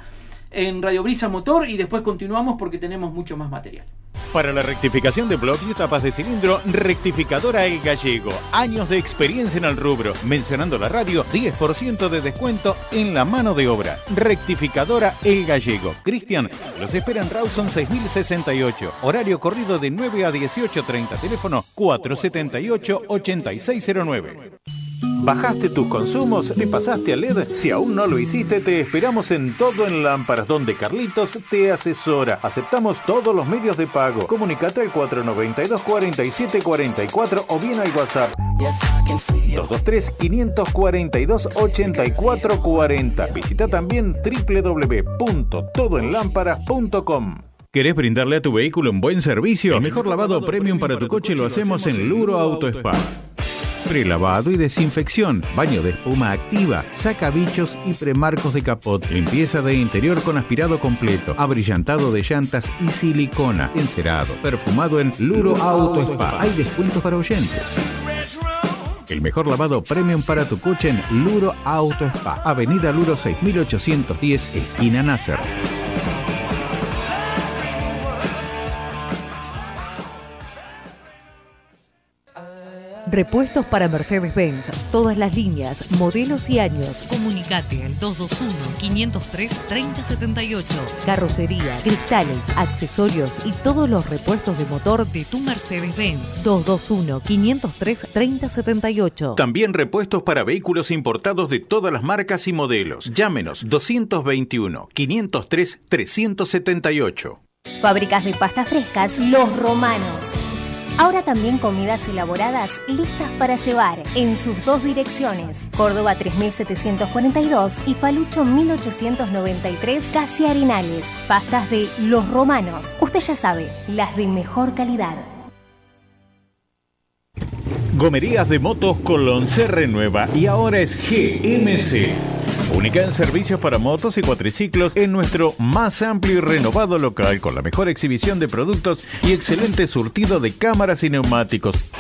en Radio Brisa Motor y después continuamos porque tenemos mucho más material. Para la rectificación de bloques y tapas de cilindro, rectificadora El Gallego. Años de experiencia en el rubro. Mencionando la radio, 10% de descuento en la mano de obra. Rectificadora El Gallego. Cristian, los espera en Rawson 6068. Horario corrido de 9 a 18.30. Teléfono 478-8609. ¿Bajaste tus consumos? ¿Te pasaste a LED? Si aún no lo hiciste, te esperamos en Todo en Lámparas, donde Carlitos te asesora. Aceptamos todos los medios de pago. Comunicate al 492-4744 o bien al WhatsApp 223-542-8440. Visita también www.todoenlámparas.com. ¿Querés brindarle a tu vehículo un buen servicio? El mejor lavado premium para tu coche lo hacemos en Luro Auto Spa. Prelavado y desinfección, baño de espuma activa, saca bichos y premarcos de capot, limpieza de interior con aspirado completo, abrillantado de llantas y silicona, encerado, perfumado en Luro Auto Spa. Hay descuentos para oyentes. El mejor lavado premium para tu coche en Luro Auto Spa, Avenida Luro 6810, esquina Nasser. Repuestos para Mercedes-Benz, todas las líneas, modelos y años. Comunicate al 221-503-3078. Carrocería, cristales, accesorios y todos los repuestos de motor de tu Mercedes-Benz. 221-503-3078. También repuestos para vehículos importados de todas las marcas y modelos. Llámenos 221-503-378. Fábricas de pasta frescas Los Romanos Ahora también comidas elaboradas listas para llevar en sus dos direcciones, Córdoba 3742 y Falucho 1893, casi Arenales. Pastas de Los Romanos. Usted ya sabe, las de mejor calidad. Gomerías de Motos Colón se renueva y ahora es GMC. Única en servicios para motos y cuatriciclos en nuestro más amplio y renovado local con la mejor exhibición de productos y excelente surtido de cámaras y neumáticos.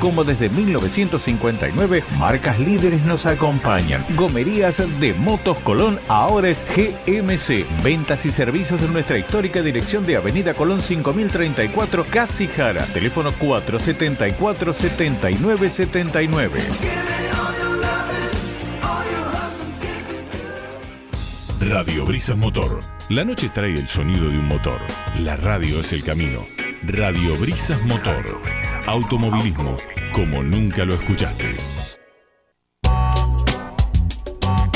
Como desde 1959, marcas líderes nos acompañan. Gomerías de Motos Colón ahora es GMC. Ventas y servicios en nuestra histórica dirección de Avenida Colón 5034, Casi Jara. Teléfono 474 7979. Radio Brisas Motor. La noche trae el sonido de un motor. La radio es el camino. Radio Brisas Motor. Automovilismo como nunca lo escuchaste.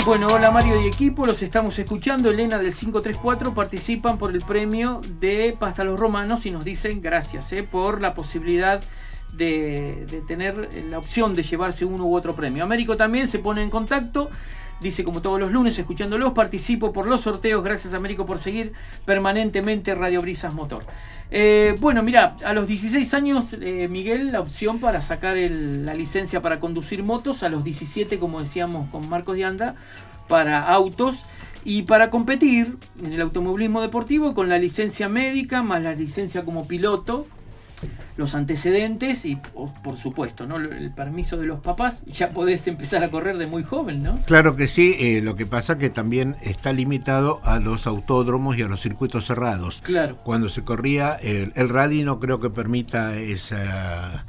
Bueno, hola Mario y equipo, los estamos escuchando. Elena del 534 participan por el premio de Pasta los Romanos y nos dicen gracias eh, por la posibilidad de, de, tener la opción de llevarse uno u otro premio. Américo también se pone en contacto Dice, como todos los lunes, escuchándolos, participo por los sorteos. Gracias, Américo, por seguir permanentemente Radio Brisas Motor. Eh, bueno, mira, a los 16 años, eh, Miguel, la opción para sacar la licencia para conducir motos. A los 17, como decíamos con Marcos de Anda, para autos. Y para competir en el automovilismo deportivo con la licencia médica más la licencia como piloto, los antecedentes y por supuesto ¿no? el permiso de los papás, ya podés empezar a correr de muy joven, ¿no? Claro que sí, eh, lo que pasa que también está limitado a los autódromos y a los circuitos cerrados. Claro. Cuando se corría el, el rally no creo que permita esa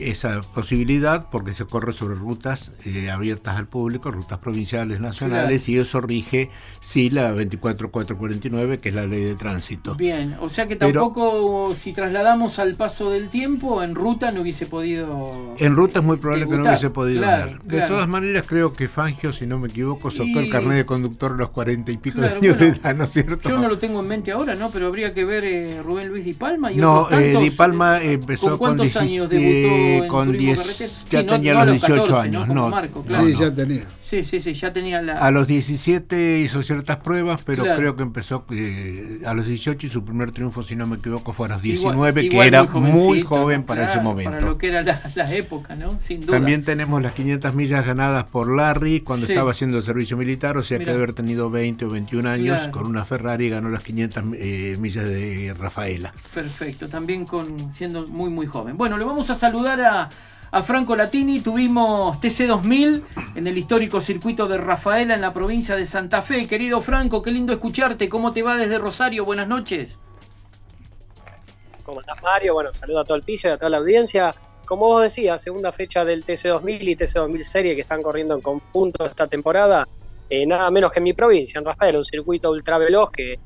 esa posibilidad porque se corre sobre rutas eh, abiertas al público, rutas provinciales, nacionales, y eso rige, sí, la 24449, que es la ley de tránsito. Bien, o sea que tampoco, si trasladamos al paso del tiempo, en ruta no hubiese podido. En ruta es muy probable que no hubiese podido dar. De todas maneras, creo que Fangio, si no me equivoco, sacó el carnet de conductor a los cuarenta y pico de años de edad, ¿no es cierto? Yo no lo tengo en mente ahora, ¿no? Pero habría que ver eh, Rubén Luis Di Palma. Y no, eh, Di Palma empezó con, cuántos años debutó? Con 10, ya tenía los 18 años, no, sí, ya tenía. Sí, sí, sí, ya tenía la... A los 17 hizo ciertas pruebas, pero creo que empezó eh, a los 18 y su primer triunfo, si no me equivoco, fue a los 19, que era muy, joven para ese momento. Para lo que era la, época, ¿no? Sin duda. También tenemos las 500 millas ganadas por Larry cuando estaba haciendo el servicio militar, o sea que debe haber tenido 20 o 21 años con una Ferrari ganó las 500 eh, millas de Rafaela. Perfecto, también con siendo muy muy joven. Bueno, le vamos a saludar a a Franco Latini. Tuvimos TC2000 en el histórico circuito de Rafaela en la provincia de Santa Fe. Querido Franco, qué lindo escucharte. ¿Cómo te va desde Rosario? Buenas noches. ¿Cómo estás, Mario? Bueno, saludo a todo el piso y a toda la audiencia. Como vos decías, segunda fecha del TC2000 y TC2000 Serie que están corriendo en conjunto esta temporada. Eh, nada menos que en mi provincia, en Rafaela, un circuito ultra veloz que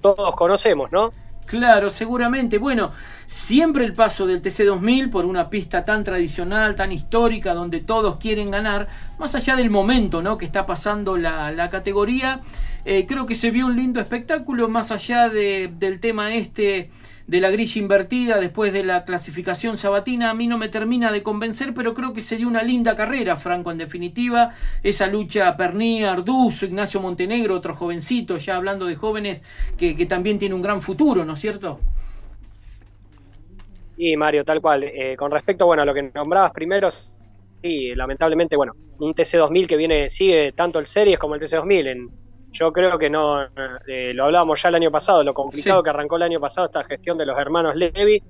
todos conocemos, ¿no? Claro, seguramente. Bueno, siempre el paso del TC2000 por una pista tan tradicional, tan histórica, donde todos quieren ganar, más allá del momento ¿no? que está pasando la, categoría, eh, creo que se vio un lindo espectáculo, más allá del tema este de la grilla invertida después de la clasificación sabatina a mí no me termina de convencer, pero creo que se dio una linda carrera, Franco, en definitiva. Esa lucha Perní, Arduzo, Ignacio Montenegro, otro jovencito, ya hablando de jóvenes, que, también tiene un gran futuro, ¿no es cierto? Y Mario, tal cual. Eh, con respecto bueno, a lo que nombrabas primero, sí, lamentablemente, bueno, un TC2000 que viene, sigue tanto el Series como el TC2000 en yo creo que no, eh, lo hablábamos ya el año pasado, lo complicado que arrancó el año pasado esta gestión de los hermanos Levi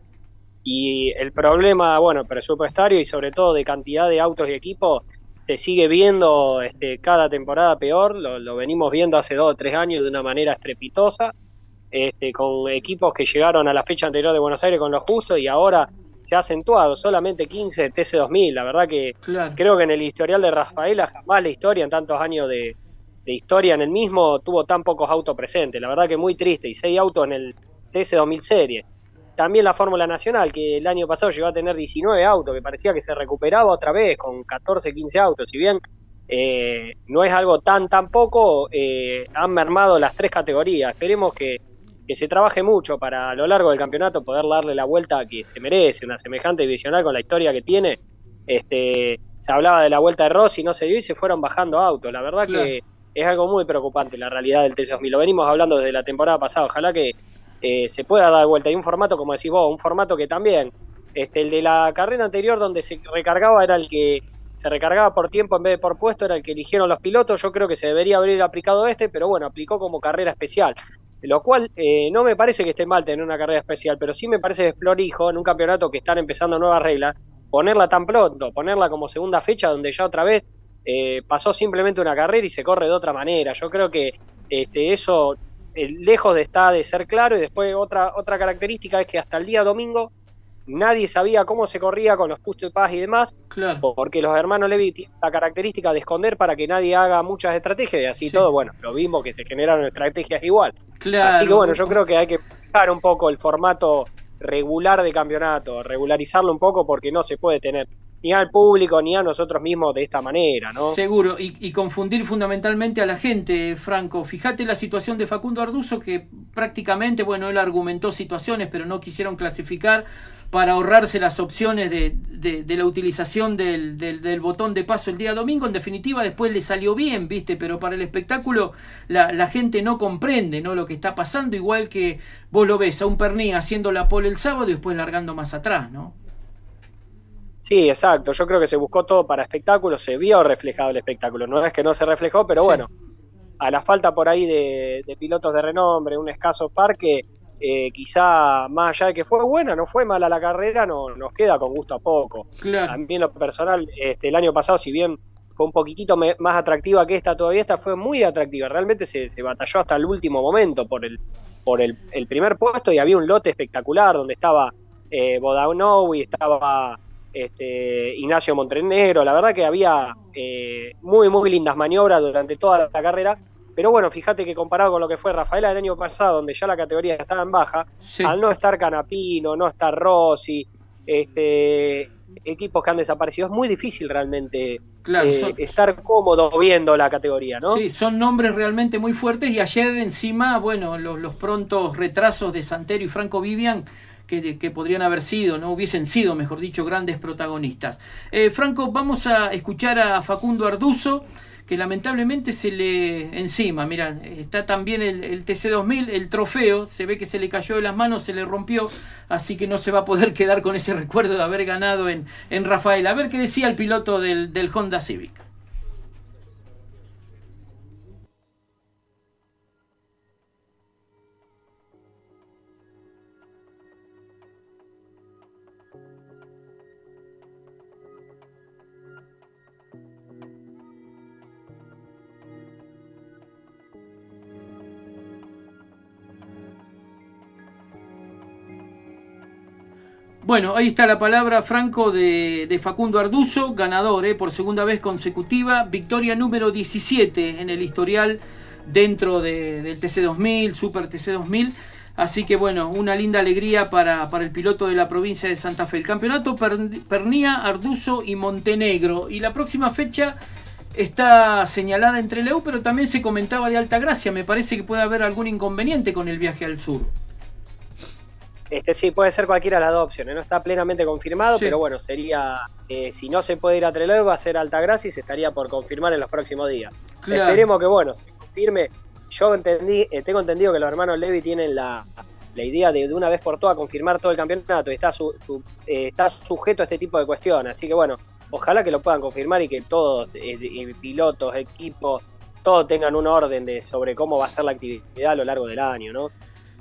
y el problema, bueno, presupuestario y sobre todo de cantidad de autos y equipos se sigue viendo este, cada temporada peor, lo, venimos viendo hace dos o tres años de una manera estrepitosa, este, con equipos que llegaron a la fecha anterior de Buenos Aires con lo justo y ahora se ha acentuado, solamente 15 TC2000, la verdad que creo que en el historial de Rafaela jamás la historia en tantos años de, de historia en el mismo tuvo tan pocos autos presentes. La verdad que muy triste. Y seis autos en el TS2000 Serie. También la Fórmula Nacional, que el año pasado llegó a tener 19 autos, que parecía que se recuperaba otra vez con 14, 15 autos. Si bien eh, no es algo tan, tan poco, eh, han mermado las tres categorías. Esperemos que, que, se trabaje mucho para a lo largo del campeonato poder darle la vuelta que se merece, una semejante divisional con la historia que tiene. Este, se hablaba de la vuelta de Rossi, no se dio y se fueron bajando autos. La verdad que es algo muy preocupante la realidad del TC2000. Lo venimos hablando desde la temporada pasada. Ojalá que eh, se pueda dar vuelta. Y un formato, como decís vos, un formato que también, este, el de la carrera anterior donde se recargaba era el que se recargaba por tiempo en vez de por puesto, era el que eligieron los pilotos. Yo creo que se debería haber aplicado este, pero bueno, aplicó como carrera especial. Lo cual eh, no me parece que esté mal tener una carrera especial, pero sí me parece explorijo en un campeonato que están empezando nuevas reglas, ponerla tan pronto, ponerla como segunda fecha donde ya otra vez eh, pasó simplemente una carrera y se corre de otra manera. Yo creo que este, eso, eh, lejos de estar de ser claro, y después otra, otra característica es que hasta el día domingo nadie sabía cómo se corría con los puestos de paz y demás, porque los hermanos Levi tienen la característica de esconder para que nadie haga muchas estrategias y así todo, bueno, lo mismo que se generaron estrategias igual. Así que bueno, yo creo que hay que fijar un poco el formato regular de campeonato, regularizarlo un poco porque no se puede tener ni al público ni a nosotros mismos de esta manera, ¿no? Seguro, y, confundir fundamentalmente a la gente, Franco. Fíjate la situación de Facundo Arduzo, que prácticamente, bueno, él argumentó situaciones, pero no quisieron clasificar para ahorrarse las opciones de, la utilización del, del, botón de paso el día domingo. En definitiva, después le salió bien, ¿viste? Pero para el espectáculo la, la, gente no comprende ¿no? lo que está pasando, igual que vos lo ves a un Perní haciendo la pole el sábado y después largando más atrás, ¿no? Sí, exacto. Yo creo que se buscó todo para espectáculo, se vio reflejado el espectáculo. No es que no se reflejó, pero bueno, a la falta por ahí de, pilotos de renombre, un escaso parque, eh, quizá más allá de que fue buena, no fue mala la carrera, no, nos queda con gusto a poco. También lo personal, este, el año pasado, si bien fue un poquitito más atractiva que esta, todavía esta fue muy atractiva, realmente se, batalló hasta el último momento por el, por el, primer puesto y había un lote espectacular donde estaba eh, y estaba este, Ignacio Montenegro, la verdad que había eh, muy, muy lindas maniobras durante toda la carrera, pero bueno, fíjate que comparado con lo que fue Rafaela del año pasado, donde ya la categoría estaba en baja, al no estar Canapino, no estar Rossi, este, equipos que han desaparecido, es muy difícil realmente eh, estar cómodo viendo la categoría, ¿no? Sí, son nombres realmente muy fuertes y ayer encima, bueno, los, los prontos retrasos de Santero y Franco Vivian que, podrían haber sido, no hubiesen sido, mejor dicho, grandes protagonistas. Eh, Franco, vamos a escuchar a Facundo Arduzo, que lamentablemente se le encima, mira, está también el, TC2000, el trofeo, se ve que se le cayó de las manos, se le rompió, así que no se va a poder quedar con ese recuerdo de haber ganado en, en Rafael. A ver qué decía el piloto del, del Honda Civic. Bueno, ahí está la palabra, Franco, de, Facundo Arduzo, ganador eh, por segunda vez consecutiva, victoria número 17 en el historial dentro del TC2000, Super TC2000. Así que bueno, una linda alegría para, el piloto de la provincia de Santa Fe. El campeonato Pernía, Arduzo y Montenegro. Y la próxima fecha está señalada entre Leu, pero también se comentaba de Alta Gracia. Me parece que puede haber algún inconveniente con el viaje al sur. Este sí, puede ser cualquiera de las dos opciones, no está plenamente confirmado, pero bueno, sería, eh, si no se puede ir a Trelew, va a ser Altagracia y se estaría por confirmar en los próximos días. Esperemos que bueno, se confirme. Yo entendí, eh, tengo entendido que los hermanos Levi tienen la, idea de de una vez por todas confirmar todo el campeonato y está, eh, está sujeto a este tipo de cuestiones. Así que bueno, ojalá que lo puedan confirmar y que todos, pilotos, equipos, todos tengan un orden de sobre cómo va a ser la actividad a lo largo del año, ¿no?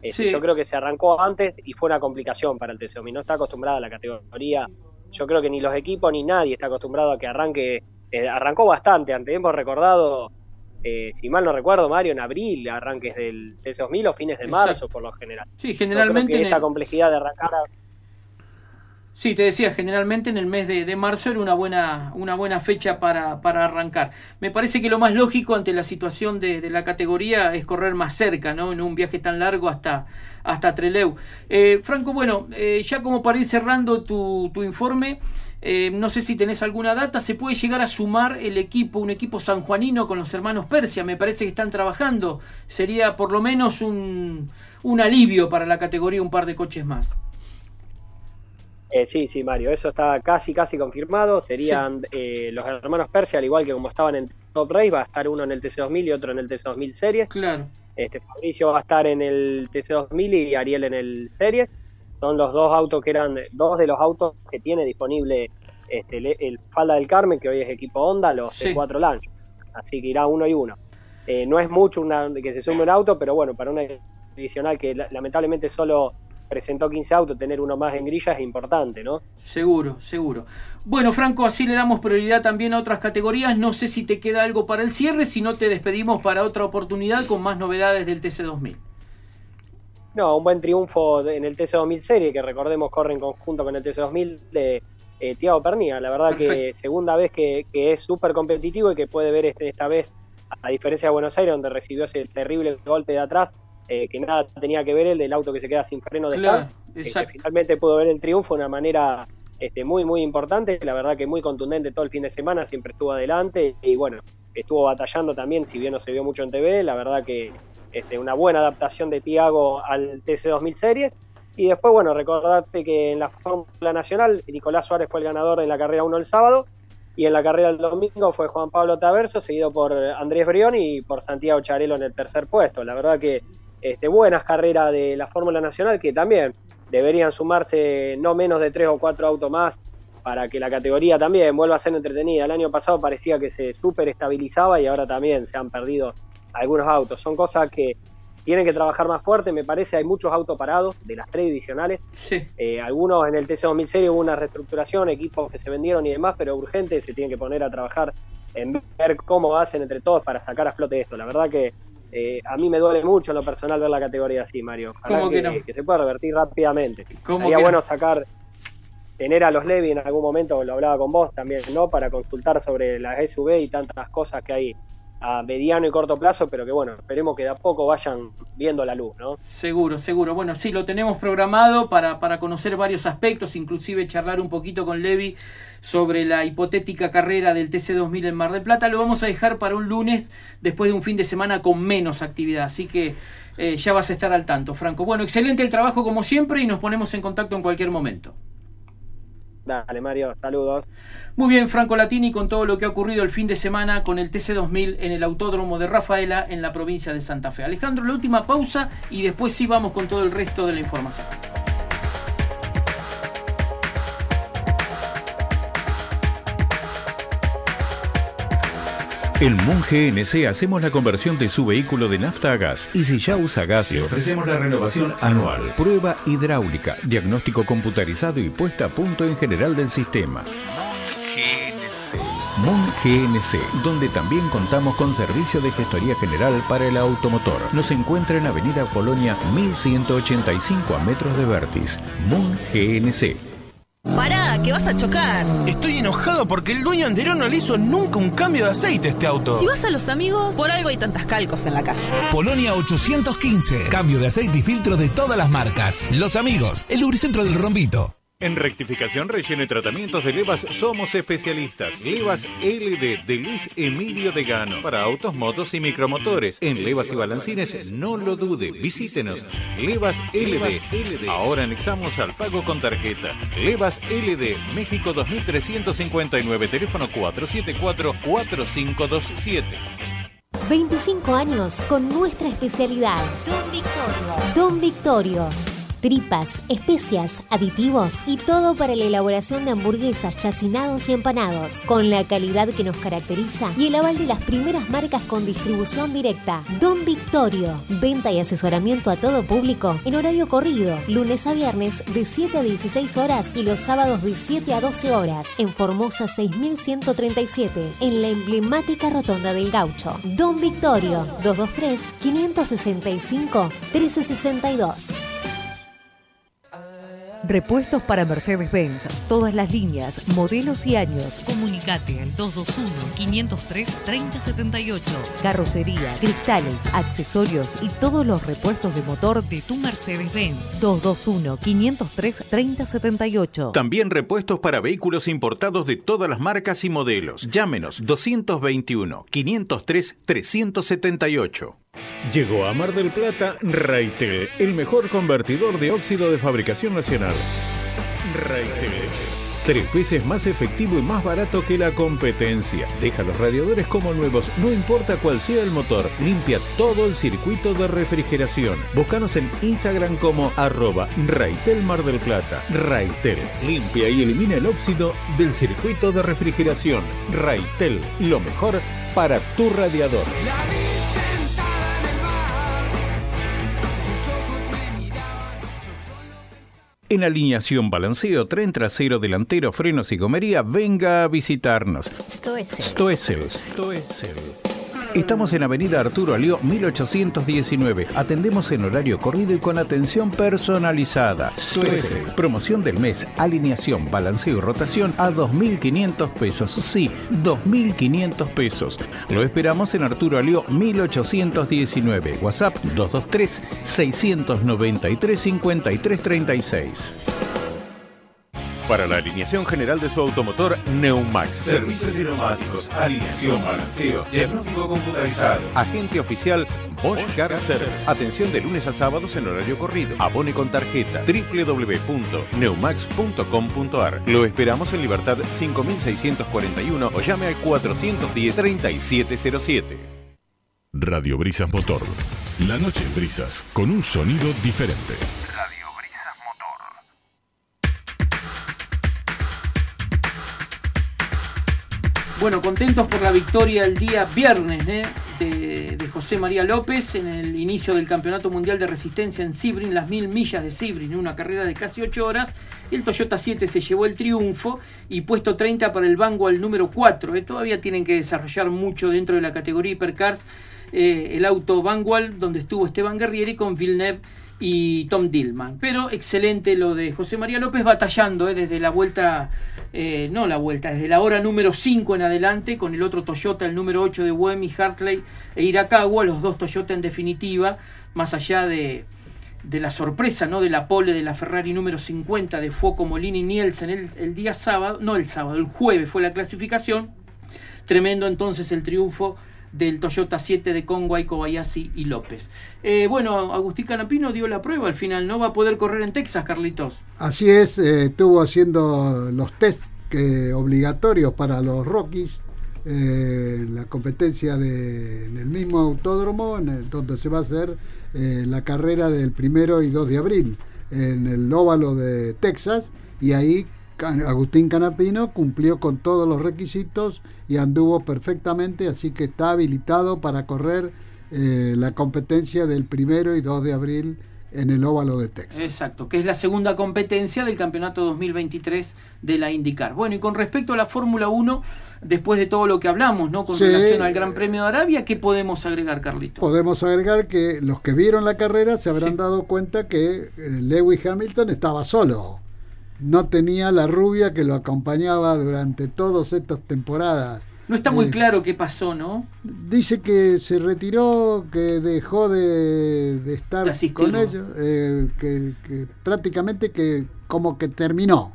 Este, yo creo que se arrancó antes y fue una complicación para el TCOMI. No está acostumbrada a la categoría. Yo creo que ni los equipos ni nadie está acostumbrado a que arranque. Eh, arrancó bastante. Antes hemos recordado, eh, si mal no recuerdo, Mario, en abril, arranques del TC2000 o fines de marzo, por lo general. Sí, generalmente. esta complejidad de arrancar. Sí, te decía, generalmente en el mes de, marzo era una buena, una buena fecha para, para, arrancar. Me parece que lo más lógico ante la situación de, la categoría es correr más cerca, ¿no? En un viaje tan largo hasta, hasta Treleu. Eh, Franco, bueno, eh, ya como para ir cerrando tu, tu informe, eh, no sé si tenés alguna data, ¿se puede llegar a sumar el equipo, un equipo sanjuanino con los hermanos Persia? Me parece que están trabajando. Sería por lo menos un, un alivio para la categoría un par de coches más. Eh, sí, sí, Mario, eso está casi, casi confirmado. Serían eh, los hermanos Persia, al igual que como estaban en Top Race, va a estar uno en el TC2000 y otro en el TC2000 Series. Claro. Este, Fabricio va a estar en el TC2000 y Ariel en el Series. Son los dos autos que eran, dos de los autos que tiene disponible este, el, Falda del Carmen, que hoy es equipo Honda, los C4 Launch. Así que irá uno y uno. Eh, no es mucho una, que se sume un auto, pero bueno, para una adicional que lamentablemente solo presentó 15 autos, tener uno más en grilla es importante, ¿no? Seguro, seguro. Bueno, Franco, así le damos prioridad también a otras categorías. No sé si te queda algo para el cierre, si no te despedimos para otra oportunidad con más novedades del TC2000. No, un buen triunfo en el TC2000 serie, que recordemos corre en conjunto con el TC2000 de eh, Tiago Pernía. La verdad que segunda vez que, es súper competitivo y que puede ver este, esta vez, a diferencia de Buenos Aires, donde recibió ese terrible golpe de atrás, eh, que nada tenía que ver el del auto que se queda sin freno de claro, finalmente pudo ver el triunfo de una manera este, muy, muy importante. La verdad que muy contundente todo el fin de semana, siempre estuvo adelante y bueno, estuvo batallando también, si bien no se vio mucho en TV. La verdad que este, una buena adaptación de Tiago al TC2000 Series. Y después, bueno, recordarte que en la Fórmula Nacional, Nicolás Suárez fue el ganador en la carrera 1 el sábado. Y en la carrera del domingo fue Juan Pablo Taverso, seguido por Andrés Brión y por Santiago Charelo en el tercer puesto. La verdad que este, buenas carreras de la Fórmula Nacional que también deberían sumarse no menos de tres o cuatro autos más para que la categoría también vuelva a ser entretenida. El año pasado parecía que se súper estabilizaba y ahora también se han perdido algunos autos. Son cosas que tienen que trabajar más fuerte, me parece, hay muchos autos parados de las tres divisionales. Eh, algunos en el TC2000 serie hubo una reestructuración, equipos que se vendieron y demás, pero urgente se tienen que poner a trabajar en ver cómo hacen entre todos para sacar a flote esto. La verdad que eh, a mí me duele mucho en lo personal ver la categoría así, Mario. ¿Cómo que, no? que, se pueda revertir rápidamente. Sería bueno sacar, tener a los Levi en algún momento, lo hablaba con vos también, ¿no? Para consultar sobre las SUV y tantas cosas que hay a mediano y corto plazo, pero que bueno, esperemos que de a poco vayan viendo la luz, ¿no? Seguro, seguro. Bueno, sí, lo tenemos programado para, para conocer varios aspectos, inclusive charlar un poquito con Levi sobre la hipotética carrera del TC2000 en Mar del Plata. Lo vamos a dejar para un lunes después de un fin de semana con menos actividad, así que eh, ya vas a estar al tanto, Franco. Bueno, excelente el trabajo como siempre y nos ponemos en contacto en cualquier momento. Dale, Mario, saludos. Muy bien, Franco Latini, con todo lo que ha ocurrido el fin de semana con el TC2000 en el Autódromo de Rafaela en la provincia de Santa Fe. Alejandro, la última pausa y después sí vamos con todo el resto de la información. En Moon GNC hacemos la conversión de su vehículo de nafta a gas y si ya usa gas le ofrecemos la renovación anual, prueba hidráulica, diagnóstico computarizado y puesta a punto en general del sistema. Moon GNC, donde también contamos con servicio de gestoría general para el automotor. Nos encuentra en Avenida Polonia 1185 a metros de Vertis. Moon GNC. Pará, que vas a chocar. Estoy enojado porque el dueño anterior no le hizo nunca un cambio de aceite a este auto. Si vas a los amigos, por algo hay tantas calcos en la calle. Polonia 815. Cambio de aceite y filtro de todas las marcas. Los amigos, el lubricentro del rombito. En rectificación, relleno y tratamientos de levas somos especialistas. Levas LD de Luis Emilio de Gano para autos, motos y micromotores. En levas y balancines, no lo dude, visítenos. Levas LD. Ahora anexamos al pago con tarjeta. Levas LD, México 2359, teléfono 474-4527. 25 años con nuestra especialidad. Don Victorio. Don Victorio tripas, especias, aditivos y todo para la elaboración de hamburguesas, chacinados y empanados, con la calidad que nos caracteriza y el aval de las primeras marcas con distribución directa. Don Victorio, venta y asesoramiento a todo público en horario corrido, lunes a viernes de 7 a 16 horas y los sábados de 7 a 12 horas, en Formosa 6137, en la emblemática Rotonda del Gaucho. Don Victorio, 223 565 1362. Repuestos para Mercedes-Benz, todas las líneas, modelos y años. Comunicate al 221-503-3078. Carrocería, cristales, accesorios y todos los repuestos de motor de tu Mercedes-Benz. 221-503-3078. También repuestos para vehículos importados de todas las marcas y modelos. Llámenos 221-503-378. Llegó a Mar del Plata Raitel, el mejor convertidor de óxido de fabricación nacional. Raitel. Tres veces más efectivo y más barato que la competencia. Deja los radiadores como nuevos, no importa cuál sea el motor. Limpia todo el circuito de refrigeración. Búscanos en Instagram como arroba Raitel Mar del Plata. Raitel. Limpia y elimina el óxido del circuito de refrigeración. Raitel. Lo mejor para tu radiador. En alineación, balanceo, tren trasero, delantero, frenos y gomería, venga a visitarnos. Stoessel. Stoessel. Stoessel. Estamos en Avenida Arturo Alió 1819. Atendemos en horario corrido y con atención personalizada. Stoessel. Promoción del mes. Alineación, balanceo y rotación a 2.500 pesos. Sí, 2.500 pesos. Lo esperamos en Arturo Alió 1819. WhatsApp 223 693 5336. Para la alineación general de su automotor, Neumax. Servicios de neumáticos, alineación, balanceo, diagnóstico computarizado. Agente oficial Bosch Car Service. Atención de lunes a sábados en horario corrido. Abone con tarjeta www.neumax.com.ar. Lo esperamos en Libertad 5641 o llame al 410 3707. Radio Brisas Motor. La noche en Brisas con un sonido diferente. Bueno, contentos por la victoria el día viernes, ¿eh? de, José María López en el inicio del Campeonato Mundial de Resistencia en Sibrin, las mil millas de Sibrin, una carrera de casi 8 horas. El Toyota 7 se llevó el triunfo y puesto 30 para el al número 4. Eh, todavía tienen que desarrollar mucho dentro de la categoría Hypercars. Eh, el auto Vangual, donde estuvo Esteban Guerrieri con Villeneuve y Tom Dillman. Pero excelente lo de José María López batallando eh, desde la vuelta, eh, no la vuelta, desde la hora número 5 en adelante con el otro Toyota, el número 8 de Wemi, Hartley e Irakawa, los dos Toyota en definitiva, más allá de, de la sorpresa, ¿no? De la pole de la Ferrari número 50 de Fuoco Molini Nielsen el, el día sábado, no el sábado, el jueves fue la clasificación. Tremendo entonces el triunfo del Toyota 7 de Conway, Kobayashi y López. Eh, bueno, Agustín Canapino dio la prueba al final, ¿no? Va a poder correr en Texas, Carlitos. Así es, eh, estuvo haciendo los tests obligatorios para los Rockies. Eh, la competencia de, en el mismo autódromo en donde se va a hacer la carrera del primero y 2 de abril en el óvalo de Texas y ahí Agustín Canapino cumplió con todos los requisitos y anduvo perfectamente, así que está habilitado para correr eh, la competencia del primero y 2 de abril en el óvalo de Texas. Exacto, que es la segunda competencia del campeonato 2023 de la IndyCar. Bueno, y con respecto a la Fórmula 1, después de todo lo que hablamos, ¿no? Con relación al Gran Premio de Arabia, ¿qué podemos agregar, Carlitos? Podemos agregar que los que vieron la carrera se habrán dado cuenta que eh, Lewis Hamilton estaba solo no tenía la rubia que lo acompañaba durante todas estas temporadas. No está muy eh, claro qué pasó, ¿no? Dice que se retiró, que dejó de, estar con ellos, eh, que, prácticamente que como que terminó.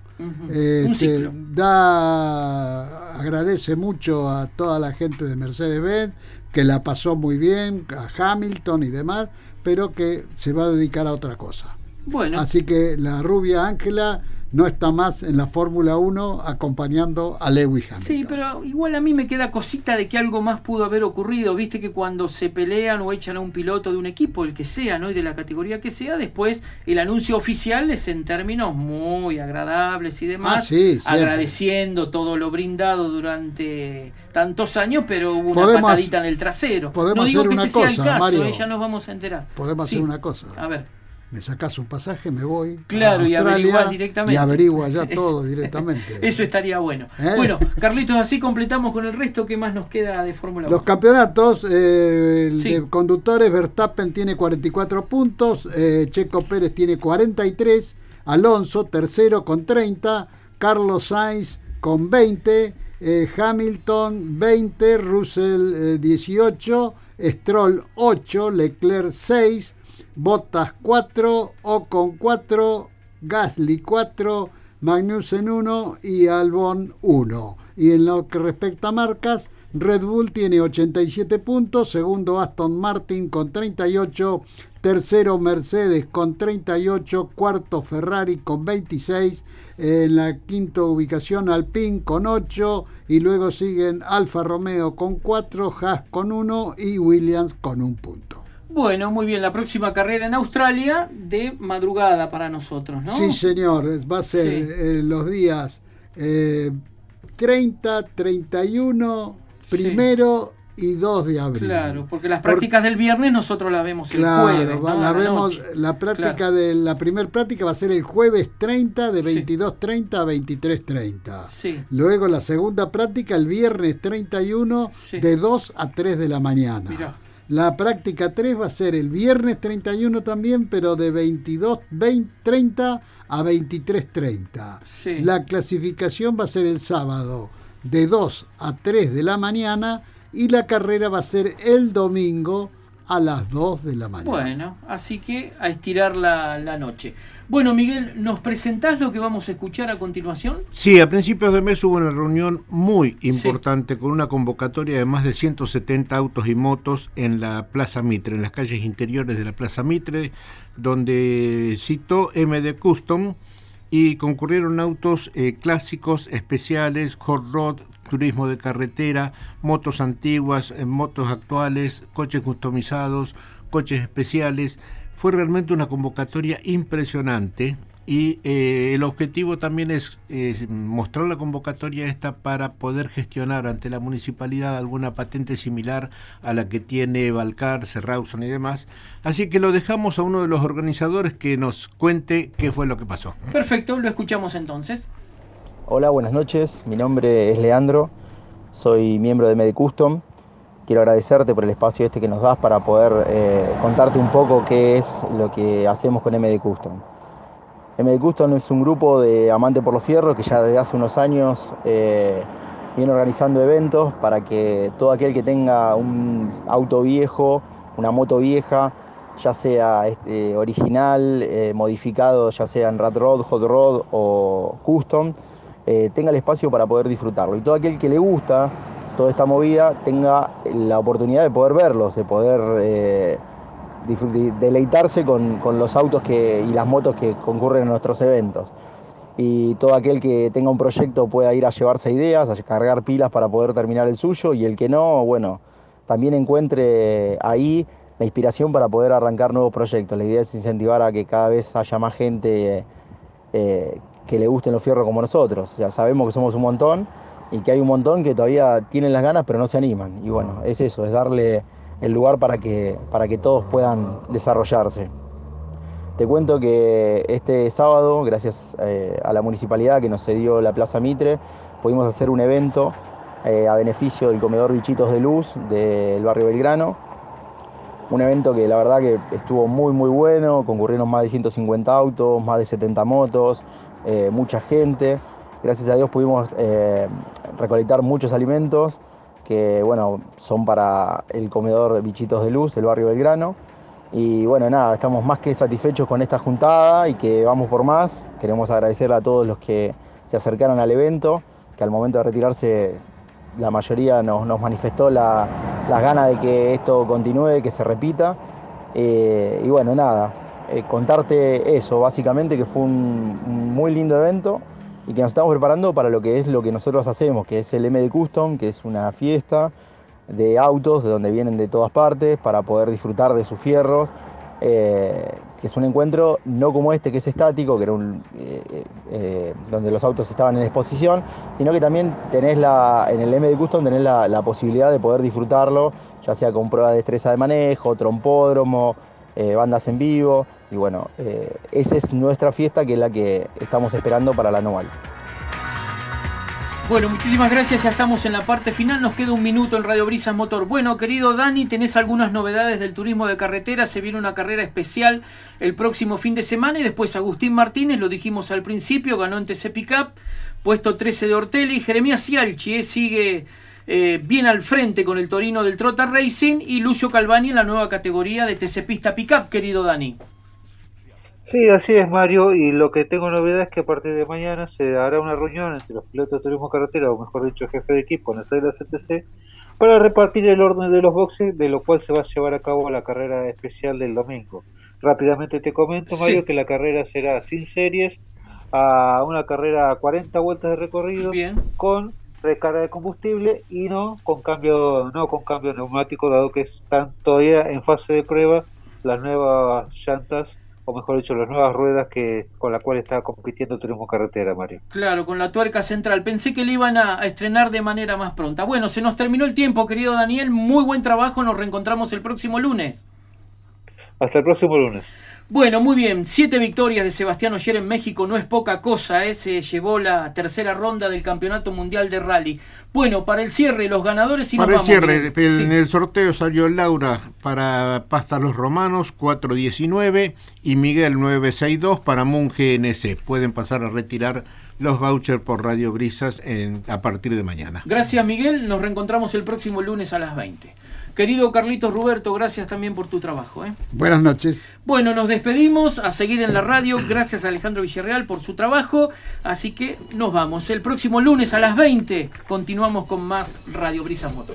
Este, da agradece mucho a toda la gente de Mercedes-Benz que la pasó muy bien, a Hamilton y demás, pero que se va a dedicar a otra cosa. Bueno. Así que la rubia Ángela no está más en la Fórmula 1 acompañando a Lewis Hamilton. Sí, pero igual a mí me queda cosita de que algo más pudo haber ocurrido. Viste que cuando se pelean o echan a un piloto de un equipo, el que sea, ¿no? Y de la categoría que sea, después el anuncio oficial es en términos muy agradables y demás. Ah, agradeciendo todo lo brindado durante tantos años, pero hubo una patadita en el trasero. Podemos no digo hacer que una este cosa, sea el caso, Mario, ¿eh? ya nos vamos a enterar. Podemos hacer una cosa. A ver me sacas un pasaje, me voy. Claro, y averiguas directamente. Y averigua ya todo directamente. Eso estaría bueno. ¿Eh? Bueno, Carlitos, así completamos con el resto. ¿Qué más nos queda de Fórmula 1? Los campeonatos, eh, de conductores, Verstappen tiene 44 puntos, eh, Checo Pérez tiene 43, Alonso tercero con 30, Carlos Sainz con 20, Hamilton 20, Russell 18, Stroll 8, Leclerc 6, Bottas 4, Ocon 4, Gasly 4, Magnussen 1 y Albon 1. Y en lo que respecta a marcas, Red Bull tiene 87 puntos, segundo Aston Martin con 38, tercero Mercedes con 38, cuarto Ferrari con 26, en la quinta ubicación Alpine con 8 y luego siguen Alfa Romeo con 4, Haas con 1 y Williams con 1 punto. Bueno, muy bien, la próxima carrera en Australia de madrugada para nosotros, ¿no? Sí, señor, va a ser eh, los días 30, 31, primero y 2 de abril. Claro, porque las prácticas del viernes nosotros las vemos el jueves. la, vemos, la práctica de la primera práctica va a ser el jueves 30 de 22.30 a 23.30. Sí. Luego la segunda práctica el viernes 31 de 2 a 3 de la mañana. Mirá. La práctica 3 va a ser el viernes 31 también, pero de 22, 30 a 23.30. La clasificación va a ser el sábado de 2 a 3 de la mañana y la carrera va a ser el domingo a las 2 de la mañana. Bueno, así que a estirar la, la noche. Bueno, Miguel, ¿nos presentás lo que vamos a escuchar a continuación? Sí, a principios de mes hubo una reunión muy importante con una convocatoria de más de 170 autos y motos en la Plaza Mitre, en las calles interiores de la Plaza Mitre, donde citó MD Custom y concurrieron autos eh, clásicos, especiales, hot rod, turismo de carretera, motos antiguas, eh, motos actuales, coches customizados, coches especiales fue realmente una convocatoria impresionante y eh, el objetivo también es, mostrar la convocatoria esta para poder gestionar ante la municipalidad alguna patente similar a la que tiene Balcar, Serrauson y demás. Así que lo dejamos a uno de los organizadores que nos cuente qué fue lo que pasó. Perfecto, lo escuchamos entonces. Hola, buenas noches. Mi nombre es Leandro, soy miembro de Medicustom. Quiero agradecerte por el espacio este que nos das para poder eh, contarte un poco qué es lo que hacemos con MD Custom. MD Custom es un grupo de amantes por los fierros que ya desde hace unos años eh, viene organizando eventos para que todo aquel que tenga un auto viejo, una moto vieja, ya sea este, original, eh, modificado, ya sea en Rat Rod, Hot Rod o Custom, tenga el espacio para poder disfrutarlo. Y todo aquel que le gusta toda esta movida tenga la oportunidad de poder verlos, de poder eh, deleitarse con, los autos y las motos que concurren en nuestros eventos. Y todo aquel que tenga un proyecto pueda ir a llevarse ideas, a cargar pilas para poder terminar el suyo y el que no, bueno, también encuentre ahí la inspiración para poder arrancar nuevos proyectos. La idea es incentivar a que cada vez haya más gente eh, que le gusten los fierros como nosotros. Ya sabemos que somos un montón y que hay un montón que todavía tienen las ganas pero no se animan. Y bueno, es eso, es darle el lugar para que, para que todos puedan desarrollarse. Te cuento que este sábado, gracias eh, a la municipalidad que nos cedió la Plaza Mitre, pudimos hacer un evento eh, a beneficio del comedor Bichitos de Luz del barrio Belgrano. Un evento que la verdad que estuvo muy muy bueno, concurrieron más de 150 autos, más de 70 motos, eh, mucha gente. Gracias a Dios pudimos recolectar muchos alimentos que bueno, son para el comedor Bichitos de Luz del barrio Belgrano. Y bueno, nada, estamos más que satisfechos con esta juntada y que vamos por más. Queremos agradecerle a todos los que se acercaron al evento, que al momento de retirarse la mayoría nos, manifestó la, las ganas de que esto continúe, que se repita. Eh, y bueno, nada, eh, contarte eso, básicamente que fue un muy lindo evento y que nos estamos preparando para lo que es lo que nosotros hacemos, que es el MD Custom, que es una fiesta de autos de donde vienen de todas partes para poder disfrutar de sus fierros, eh, que es un encuentro no como este que es estático, que era un, eh, eh, donde los autos estaban en exposición, sino que también tenés la, en el MD Custom tenés la, la posibilidad de poder disfrutarlo, ya sea con pruebas de destreza de manejo, trompódromo, bandas en vivo, y bueno, eh, esa es nuestra fiesta que es la que estamos esperando para la anual. Bueno, muchísimas gracias. Ya estamos en la parte final. Nos queda un minuto en Radio Brisas Motor. Bueno, querido Dani, tenés algunas novedades del turismo de carretera. Se viene una carrera especial el próximo fin de semana. Y después Agustín Martínez, lo dijimos al principio, ganó en TC Pickup, puesto 13 de Ortelli. Jeremías Cialchi eh, sigue eh, bien al frente con el Torino del Trota Racing. Y Lucio Calvani en la nueva categoría de TC Pista Pickup, querido Dani. Sí, así es, Mario. Y lo que tengo novedad es que a partir de mañana se hará una reunión entre los pilotos de turismo carretera, o mejor dicho, jefe de equipo en la CTC, para repartir el orden de los boxes, de lo cual se va a llevar a cabo la carrera especial del domingo. Rápidamente te comento, Mario, que la carrera será sin series, a una carrera a 40 vueltas de recorrido, con recarga de combustible y no con cambio no con cambio neumático dado que están todavía en fase de prueba las nuevas llantas o mejor dicho, las nuevas ruedas que con la cual está compitiendo Turismo Carretera, Mario. Claro, con la tuerca central. Pensé que le iban a, estrenar de manera más pronta. Bueno, se nos terminó el tiempo, querido Daniel. Muy buen trabajo. Nos reencontramos el próximo lunes. Hasta el próximo lunes. Bueno, muy bien. Siete victorias de Sebastián Oyer en México no es poca cosa. ¿eh? Se llevó la tercera ronda del Campeonato Mundial de Rally. Bueno, para el cierre, los ganadores y Para el cierre, en el sorteo salió Laura para Pasta Los Romanos 419 y Miguel 962 para Moon GNC. Pueden pasar a retirar los vouchers por Radio Brisas en, a partir de mañana. Gracias Miguel, nos reencontramos el próximo lunes a las 20. Querido Carlitos Roberto, gracias también por tu trabajo. ¿eh? Buenas noches. Bueno, nos despedimos a seguir en la radio. Gracias a Alejandro Villarreal por su trabajo. Así que nos vamos. El próximo lunes a las 20 continuamos con más Radio Brisas Motor.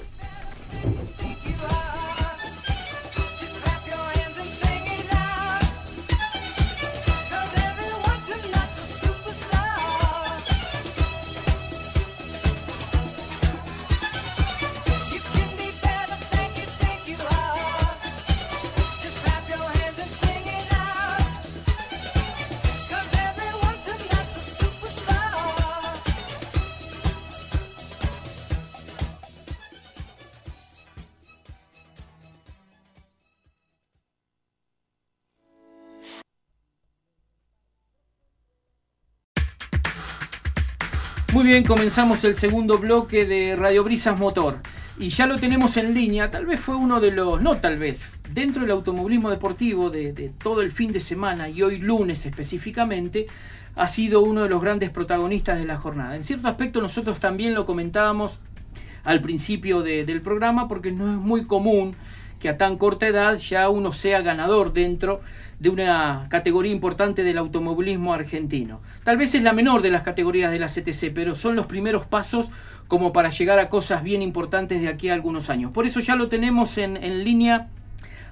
Muy bien, comenzamos el segundo bloque de Radio Brisas Motor. Y ya lo tenemos en línea, tal vez fue uno de los, no tal vez, dentro del automovilismo deportivo de, todo el fin de semana y hoy lunes específicamente, ha sido uno de los grandes protagonistas de la jornada. En cierto aspecto nosotros también lo comentábamos al principio del programa porque no es muy común que a tan corta edad ya uno sea ganador dentro de una categoría importante del automovilismo argentino. Tal vez es la menor de las categorías de la CTC, pero son los primeros pasos como para llegar a cosas bien importantes de aquí a algunos años. Por eso ya lo tenemos en, en línea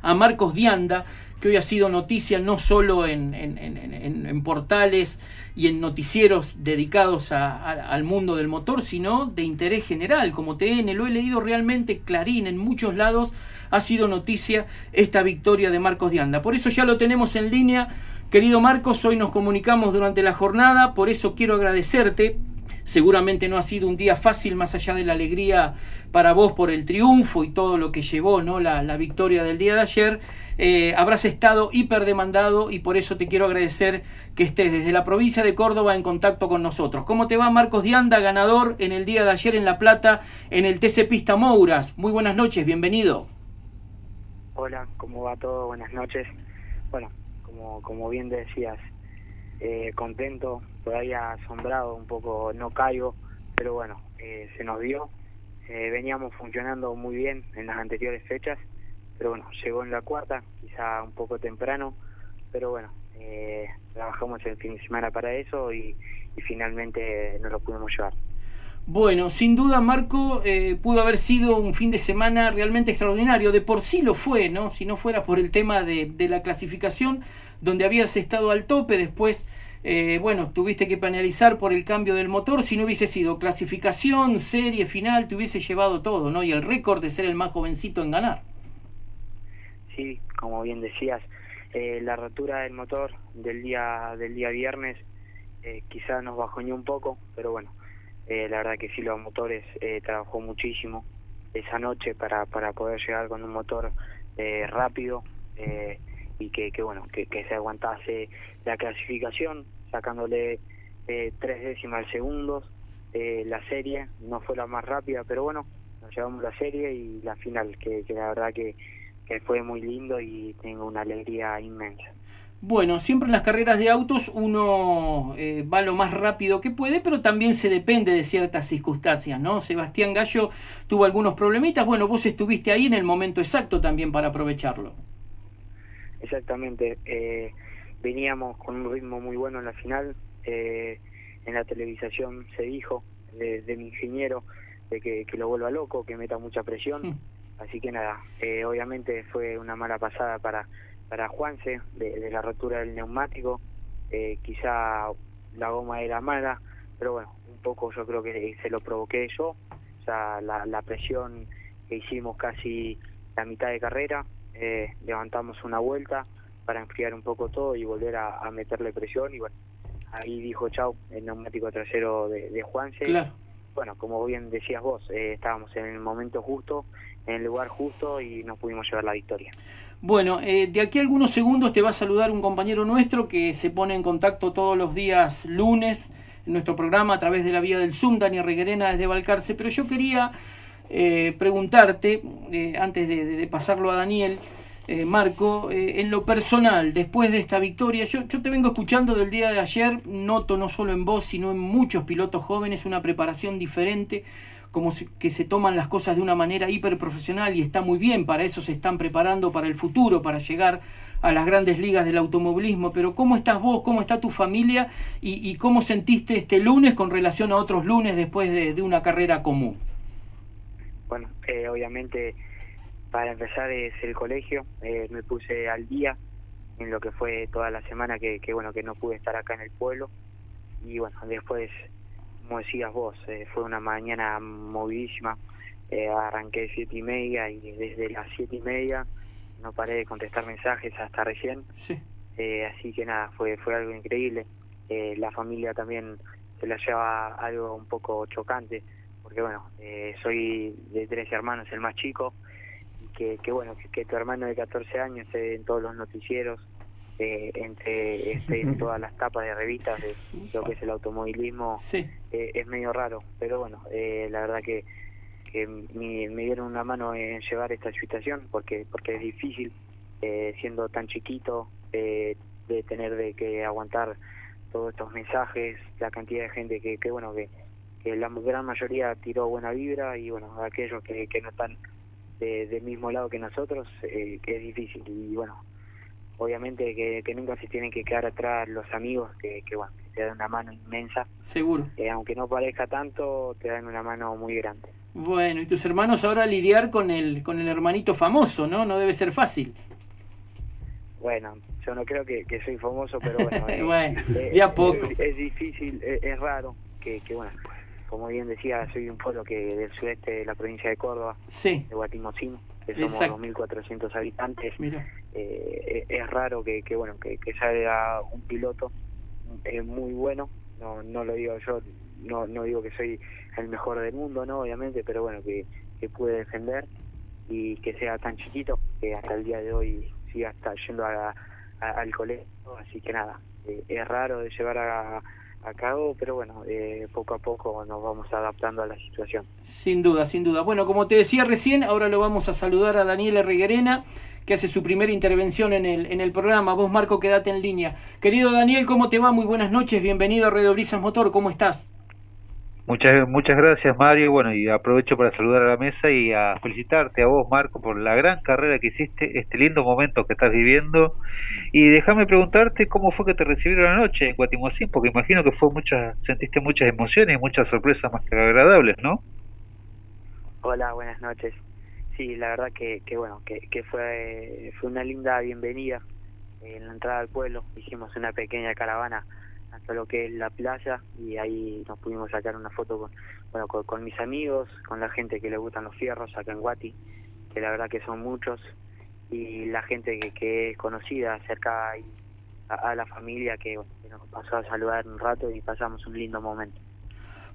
a Marcos Dianda, que hoy ha sido noticia no solo en, en, portales y en noticieros dedicados al mundo del motor, sino de interés general, como TN. Lo he leído realmente clarín en muchos lados. Ha sido noticia esta victoria de Marcos Dianda. Por eso ya lo tenemos en línea. Querido Marcos, hoy nos comunicamos durante la jornada, por eso quiero agradecerte Seguramente no ha sido un día fácil más allá de la alegría para vos por el triunfo y todo lo que llevó ¿no? la, victoria del día de ayer. Eh, habrás estado hiper demandado y por eso te quiero agradecer que estés desde la provincia de Córdoba en contacto con nosotros. ¿Cómo te va Marcos Dianda, ganador en el día de ayer en La Plata en el TC Pista Mouras? Muy buenas noches, bienvenido. Hola, ¿cómo va todo? Buenas noches. Bueno, como, como bien decías, eh, contento, todavía asombrado, un poco no caigo, pero bueno, eh, se nos dio. Eh, veníamos funcionando muy bien en las anteriores fechas, pero bueno, llegó en la cuarta, quizá un poco temprano, pero bueno, trabajamos el fin de semana para eso y, y finalmente nos lo pudimos llevar. Bueno, sin duda Marco pudo haber sido un fin de semana realmente extraordinario, de por sí lo fue, ¿no? Si no fuera por el tema de, la clasificación, donde habías estado al tope, después, eh, bueno, tuviste que penalizar por el cambio del motor, si no hubiese sido clasificación, serie, final, te hubiese llevado todo, ¿no? Y el récord de ser el más jovencito en ganar. Sí, como bien decías, eh, la rotura del motor del día del día viernes eh, quizá nos bajoñó un poco, pero bueno, eh, la verdad que sí, los motores trabajó muchísimo esa noche para, para poder llegar con un motor rápido. Eh, y que, que bueno, que, que, se aguantase la clasificación, sacándole eh, tres décimas segundos. Eh, la serie no fue la más rápida, pero bueno, nos llevamos la serie y la final, que, que la verdad que, que fue muy lindo y tengo una alegría inmensa. Bueno, siempre en las carreras de autos uno eh, va lo más rápido que puede, pero también se depende de ciertas circunstancias, ¿no? Sebastián Gallo tuvo algunos problemitas, bueno, vos estuviste ahí en el momento exacto también para aprovecharlo. Exactamente. Eh, veníamos con un ritmo muy bueno en la final. Eh, en la televisación se dijo de, mi ingeniero de que, lo vuelva loco, que meta mucha presión. Así que nada, eh, obviamente fue una mala pasada para, para Juanse de, la rotura del neumático. Eh, quizá la goma era mala, pero bueno, un poco yo creo que se lo provoqué yo. O sea, la, presión que hicimos casi la mitad de carrera, eh, levantamos una vuelta para enfriar un poco todo y volver a, meterle presión y bueno, ahí dijo chau el neumático trasero de, de Juanse. Bueno, como bien decías vos, eh, estábamos en el momento justo, en el lugar justo y nos pudimos llevar la victoria. Bueno, eh, de aquí a algunos segundos te va a saludar un compañero nuestro que se pone en contacto todos los días lunes en nuestro programa a través de la vía del Zoom, Dani Reguerena desde Balcarce, pero yo quería eh, preguntarte, eh, antes de, pasarlo a Daniel, eh, Marco, en lo personal, después de esta victoria, yo, te vengo escuchando del día de ayer, noto no solo en vos, sino en muchos pilotos jóvenes una preparación diferente, como que se toman las cosas de una manera hiper profesional y está muy bien, para eso se están preparando para el futuro, para llegar a las grandes ligas del automovilismo, pero ¿cómo estás vos? ¿Cómo está tu familia? ¿Y, cómo sentiste este lunes con relación a otros lunes después de una carrera común? bueno, eh, obviamente para empezar es el colegio, eh, me puse al día en lo que fue toda la semana que, bueno que no pude estar acá en el pueblo. Y bueno después como decías vos eh, fue una mañana movidísima. Arranqué siete y media y desde las siete y media no paré de contestar mensajes hasta recién. Así que nada fue fue algo increíble. La familia también se la lleva algo un poco chocante porque bueno, eh, soy de tres hermanos, el más chico, que, que bueno, que, tu hermano de 14 años esté en todos los noticieros, eh, entre este, todas las tapas de revistas de lo que es el automovilismo eh, es medio raro, pero bueno, eh, la verdad que, que me, dieron una mano en llevar esta situación porque porque es difícil siendo tan chiquito de tener de que aguantar todos estos mensajes, la cantidad de gente que, que bueno que, que la gran mayoría tiró buena vibra y bueno aquellos que, que no están del mismo lado que nosotros que es difícil y bueno obviamente que, nunca se tienen que quedar atrás los amigos que, que bueno, te dan una mano inmensa. Seguro. Eh, aunque no parezca tanto, te dan una mano muy grande. Bueno, y tus hermanos ahora lidiar con el, con el hermanito famoso, ¿no? No debe ser fácil. Bueno, yo no creo que, soy famoso, pero bueno, eh, bueno eh, de a poco. Es, difícil, es, raro, que, que bueno, como bien decía, soy un pueblo que del sudeste de la provincia de Córdoba, sí. de Guatimocín, que somos 2.400 habitantes. Mira eh, es raro que, que bueno que, que, salga un piloto eh, muy bueno no no lo digo yo no no digo que soy el mejor del mundo no obviamente pero bueno que, que pude defender y que sea tan chiquito que hasta el día de hoy siga hasta yendo a, al colegio así que nada eh, es raro de llevar a, a cabo, pero bueno, eh, poco a poco nos vamos adaptando a la situación. Sin duda, sin duda. Bueno, como te decía recién, ahora lo vamos a saludar a Daniela Riguerena, que hace su primera intervención en el, en el programa. Vos, Marco, quedate en línea. Querido Daniel, ¿cómo te va? Muy buenas noches, bienvenido a Radio Brisas Motor, ¿cómo estás? Muchas, muchas gracias, Mario. Bueno, y aprovecho para saludar a la mesa y a felicitarte a vos, Marco, por la gran carrera que hiciste, este lindo momento que estás viviendo. Y déjame preguntarte cómo fue que te recibieron anoche en Guatimocín, porque imagino que fue muchas, sentiste muchas emociones y muchas sorpresas más que agradables, ¿no? Hola, buenas noches. Sí, la verdad que, que bueno, que, que fue, fue una linda bienvenida en la entrada al pueblo. Hicimos una pequeña caravana hasta lo que es la playa y ahí nos pudimos sacar una foto con, bueno, con, mis amigos, con la gente que le gustan los fierros acá en Guati, que la verdad que son muchos, y la gente que, que es conocida, cerca a, la familia que, nos pasó a saludar un rato y pasamos un lindo momento.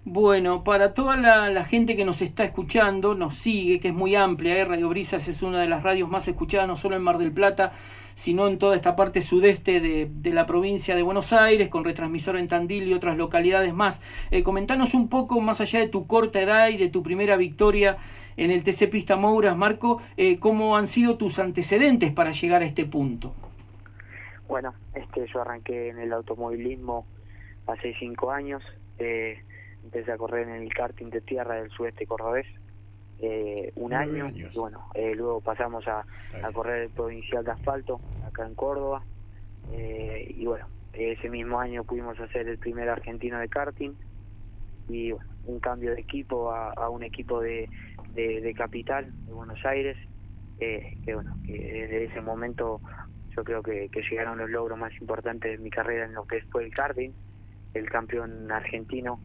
Bueno, para toda la, gente que nos está escuchando, nos sigue, que es muy amplia, ¿eh? Radio Brisas es una de las radios más escuchadas, no solo en Mar del Plata, sino en toda esta parte sudeste de, la provincia de Buenos Aires, con retransmisor en Tandil y otras localidades más. Eh, comentanos un poco, más allá de tu corta edad y de tu primera victoria en el TC Pista Mouras, Marco, eh, cómo han sido tus antecedentes para llegar a este punto. Bueno, este, yo arranqué en el automovilismo hace cinco años, eh, empecé a correr en el karting de tierra del sudeste cordobés, eh, un año y bueno eh, luego pasamos a, a, correr el provincial de asfalto acá en Córdoba eh, y bueno ese mismo año pudimos hacer el primer argentino de karting y bueno, un cambio de equipo a, un equipo de, de, capital de Buenos Aires que bueno que desde ese momento yo creo que, que llegaron los logros más importantes de mi carrera en lo que fue el karting. El campeón argentino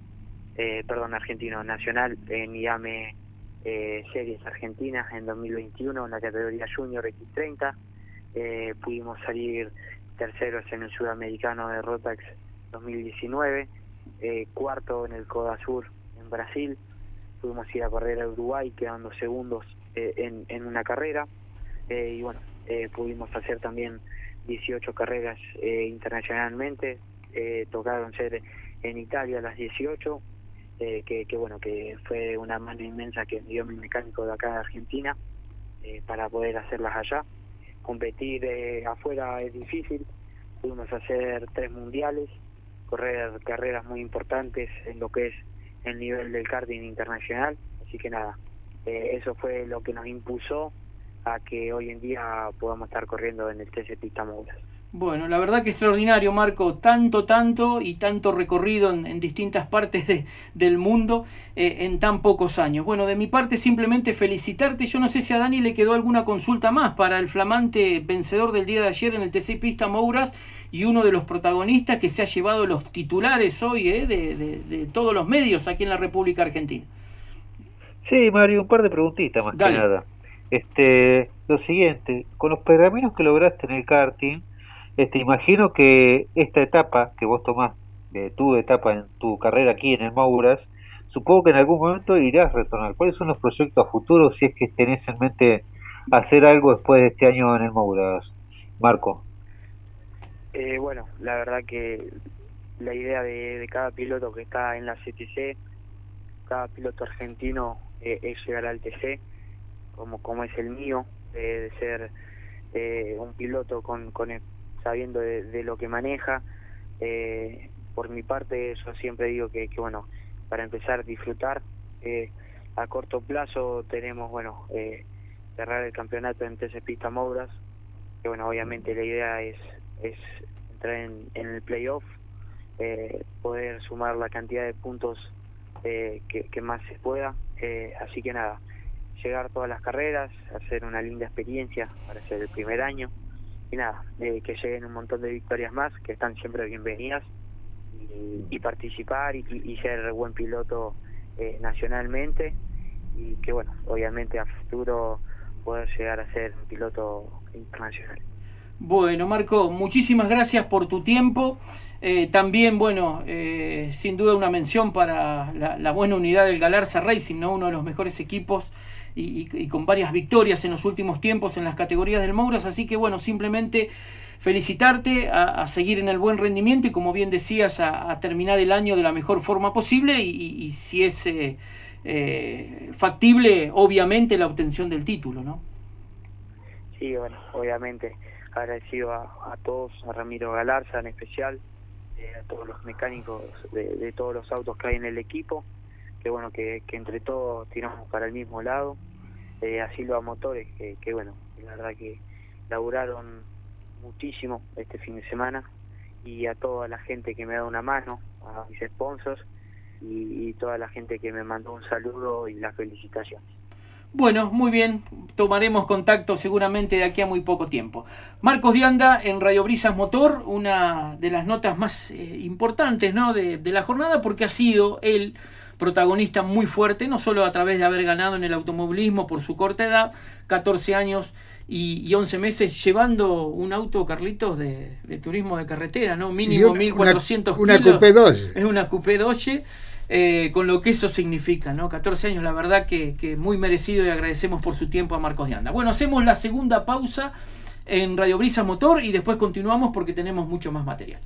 perdón argentino nacional en IAME eh, series argentinas en 2021 en la categoría Junior X30. Eh, pudimos salir terceros en el sudamericano de Rotax 2019, eh, cuarto en el Coda Sur en Brasil. Pudimos ir a correr a Uruguay quedando segundos eh, en, una carrera. y bueno, pudimos hacer también 18 carreras internacionalmente. tocaron ser en Italia las 18, eh, que, bueno, que fue una mano inmensa que dio mi mecánico de acá de Argentina eh, para poder hacerlas allá. Competir eh, afuera es difícil, pudimos hacer tres mundiales, correr carreras muy importantes en lo que es el nivel del karting internacional, así que nada, eso fue lo que nos impulsó a que hoy en día podamos estar corriendo en el TC Pista Mouras. Bueno, la verdad que extraordinario, Marco, tanto, tanto y tanto recorrido en, distintas partes de, del mundo eh, en tan pocos años. Bueno, de mi parte simplemente felicitarte. Yo no sé si a Dani le quedó alguna consulta más para el flamante vencedor del día de ayer en el TC Pista Mouras y uno de los protagonistas que se ha llevado los titulares hoy eh, de, de, todos los medios aquí en la República Argentina. Sí, Mario, un par de preguntitas más que nada. Este, lo siguiente, con los pergaminos que lograste en el karting, este, imagino que esta etapa que vos tomás, de tu etapa en tu carrera aquí en el Mauras, supongo que en algún momento irás a retornar. ¿Cuáles son los proyectos futuros si es que tenés en mente hacer algo después de este año en el Mauras, Marco? Eh, bueno, la verdad que la idea de, cada piloto que está en la CTC, cada piloto argentino eh, es llegar al TC, como, como es el mío, de ser eh, un piloto con, con sabiendo de, lo que maneja. por mi parte, yo siempre digo que, que bueno, para empezar disfrutar, a corto plazo tenemos, bueno, cerrar el campeonato en TC Pista Mouras, que bueno, obviamente la idea es, es entrar en, el playoff, eh, poder sumar la cantidad de puntos eh, que, más se pueda, eh, así que nada, llegar todas las carreras, hacer una linda experiencia para ser el primer año, y nada, que lleguen un montón de victorias más, que están siempre bienvenidas, y, participar y, y, ser buen piloto nacionalmente, y que bueno, obviamente a futuro poder llegar a ser un piloto internacional. Bueno, Marco, muchísimas gracias por tu tiempo. Eh, también, bueno, eh, sin duda una mención para la, buena unidad del Galarza Racing, ¿no? uno de los mejores equipos y, con varias victorias en los últimos tiempos en las categorías del Mouras. Así que, bueno, simplemente felicitarte a, seguir en el buen rendimiento y, como bien decías, a, terminar el año de la mejor forma posible y, si es eh, factible, obviamente, la obtención del título, ¿no? Sí, bueno, obviamente agradecido a, todos, a Ramiro Galarza en especial, eh, a todos los mecánicos de, todos los autos que hay en el equipo, que bueno, que, entre todos tiramos para el mismo lado, eh, así los motores, que, que bueno, la verdad que laburaron muchísimo este fin de semana y a toda la gente que me dado una mano, a mis sponsors y, toda la gente que me mandó un saludo y las felicitaciones. Bueno, muy bien, tomaremos contacto seguramente de aquí a muy poco tiempo. Marcos Dianda en Radio Brisas Motor, una de las notas más eh, importantes ¿no? de, la jornada porque ha sido el protagonista muy fuerte, no solo a través de haber ganado en el automovilismo por su corta edad, 14 años y, 11 meses, llevando un auto, Carlitos, de, turismo de carretera, ¿no? Mínimo 1400 una, kilos. Es una Coupé Doge eh, con lo que eso significa, ¿no? 14 años, la verdad que, que, muy merecido y agradecemos por su tiempo a Marcos de Anda. Bueno, hacemos la segunda pausa en Radio Brisa Motor y después continuamos porque tenemos mucho más material.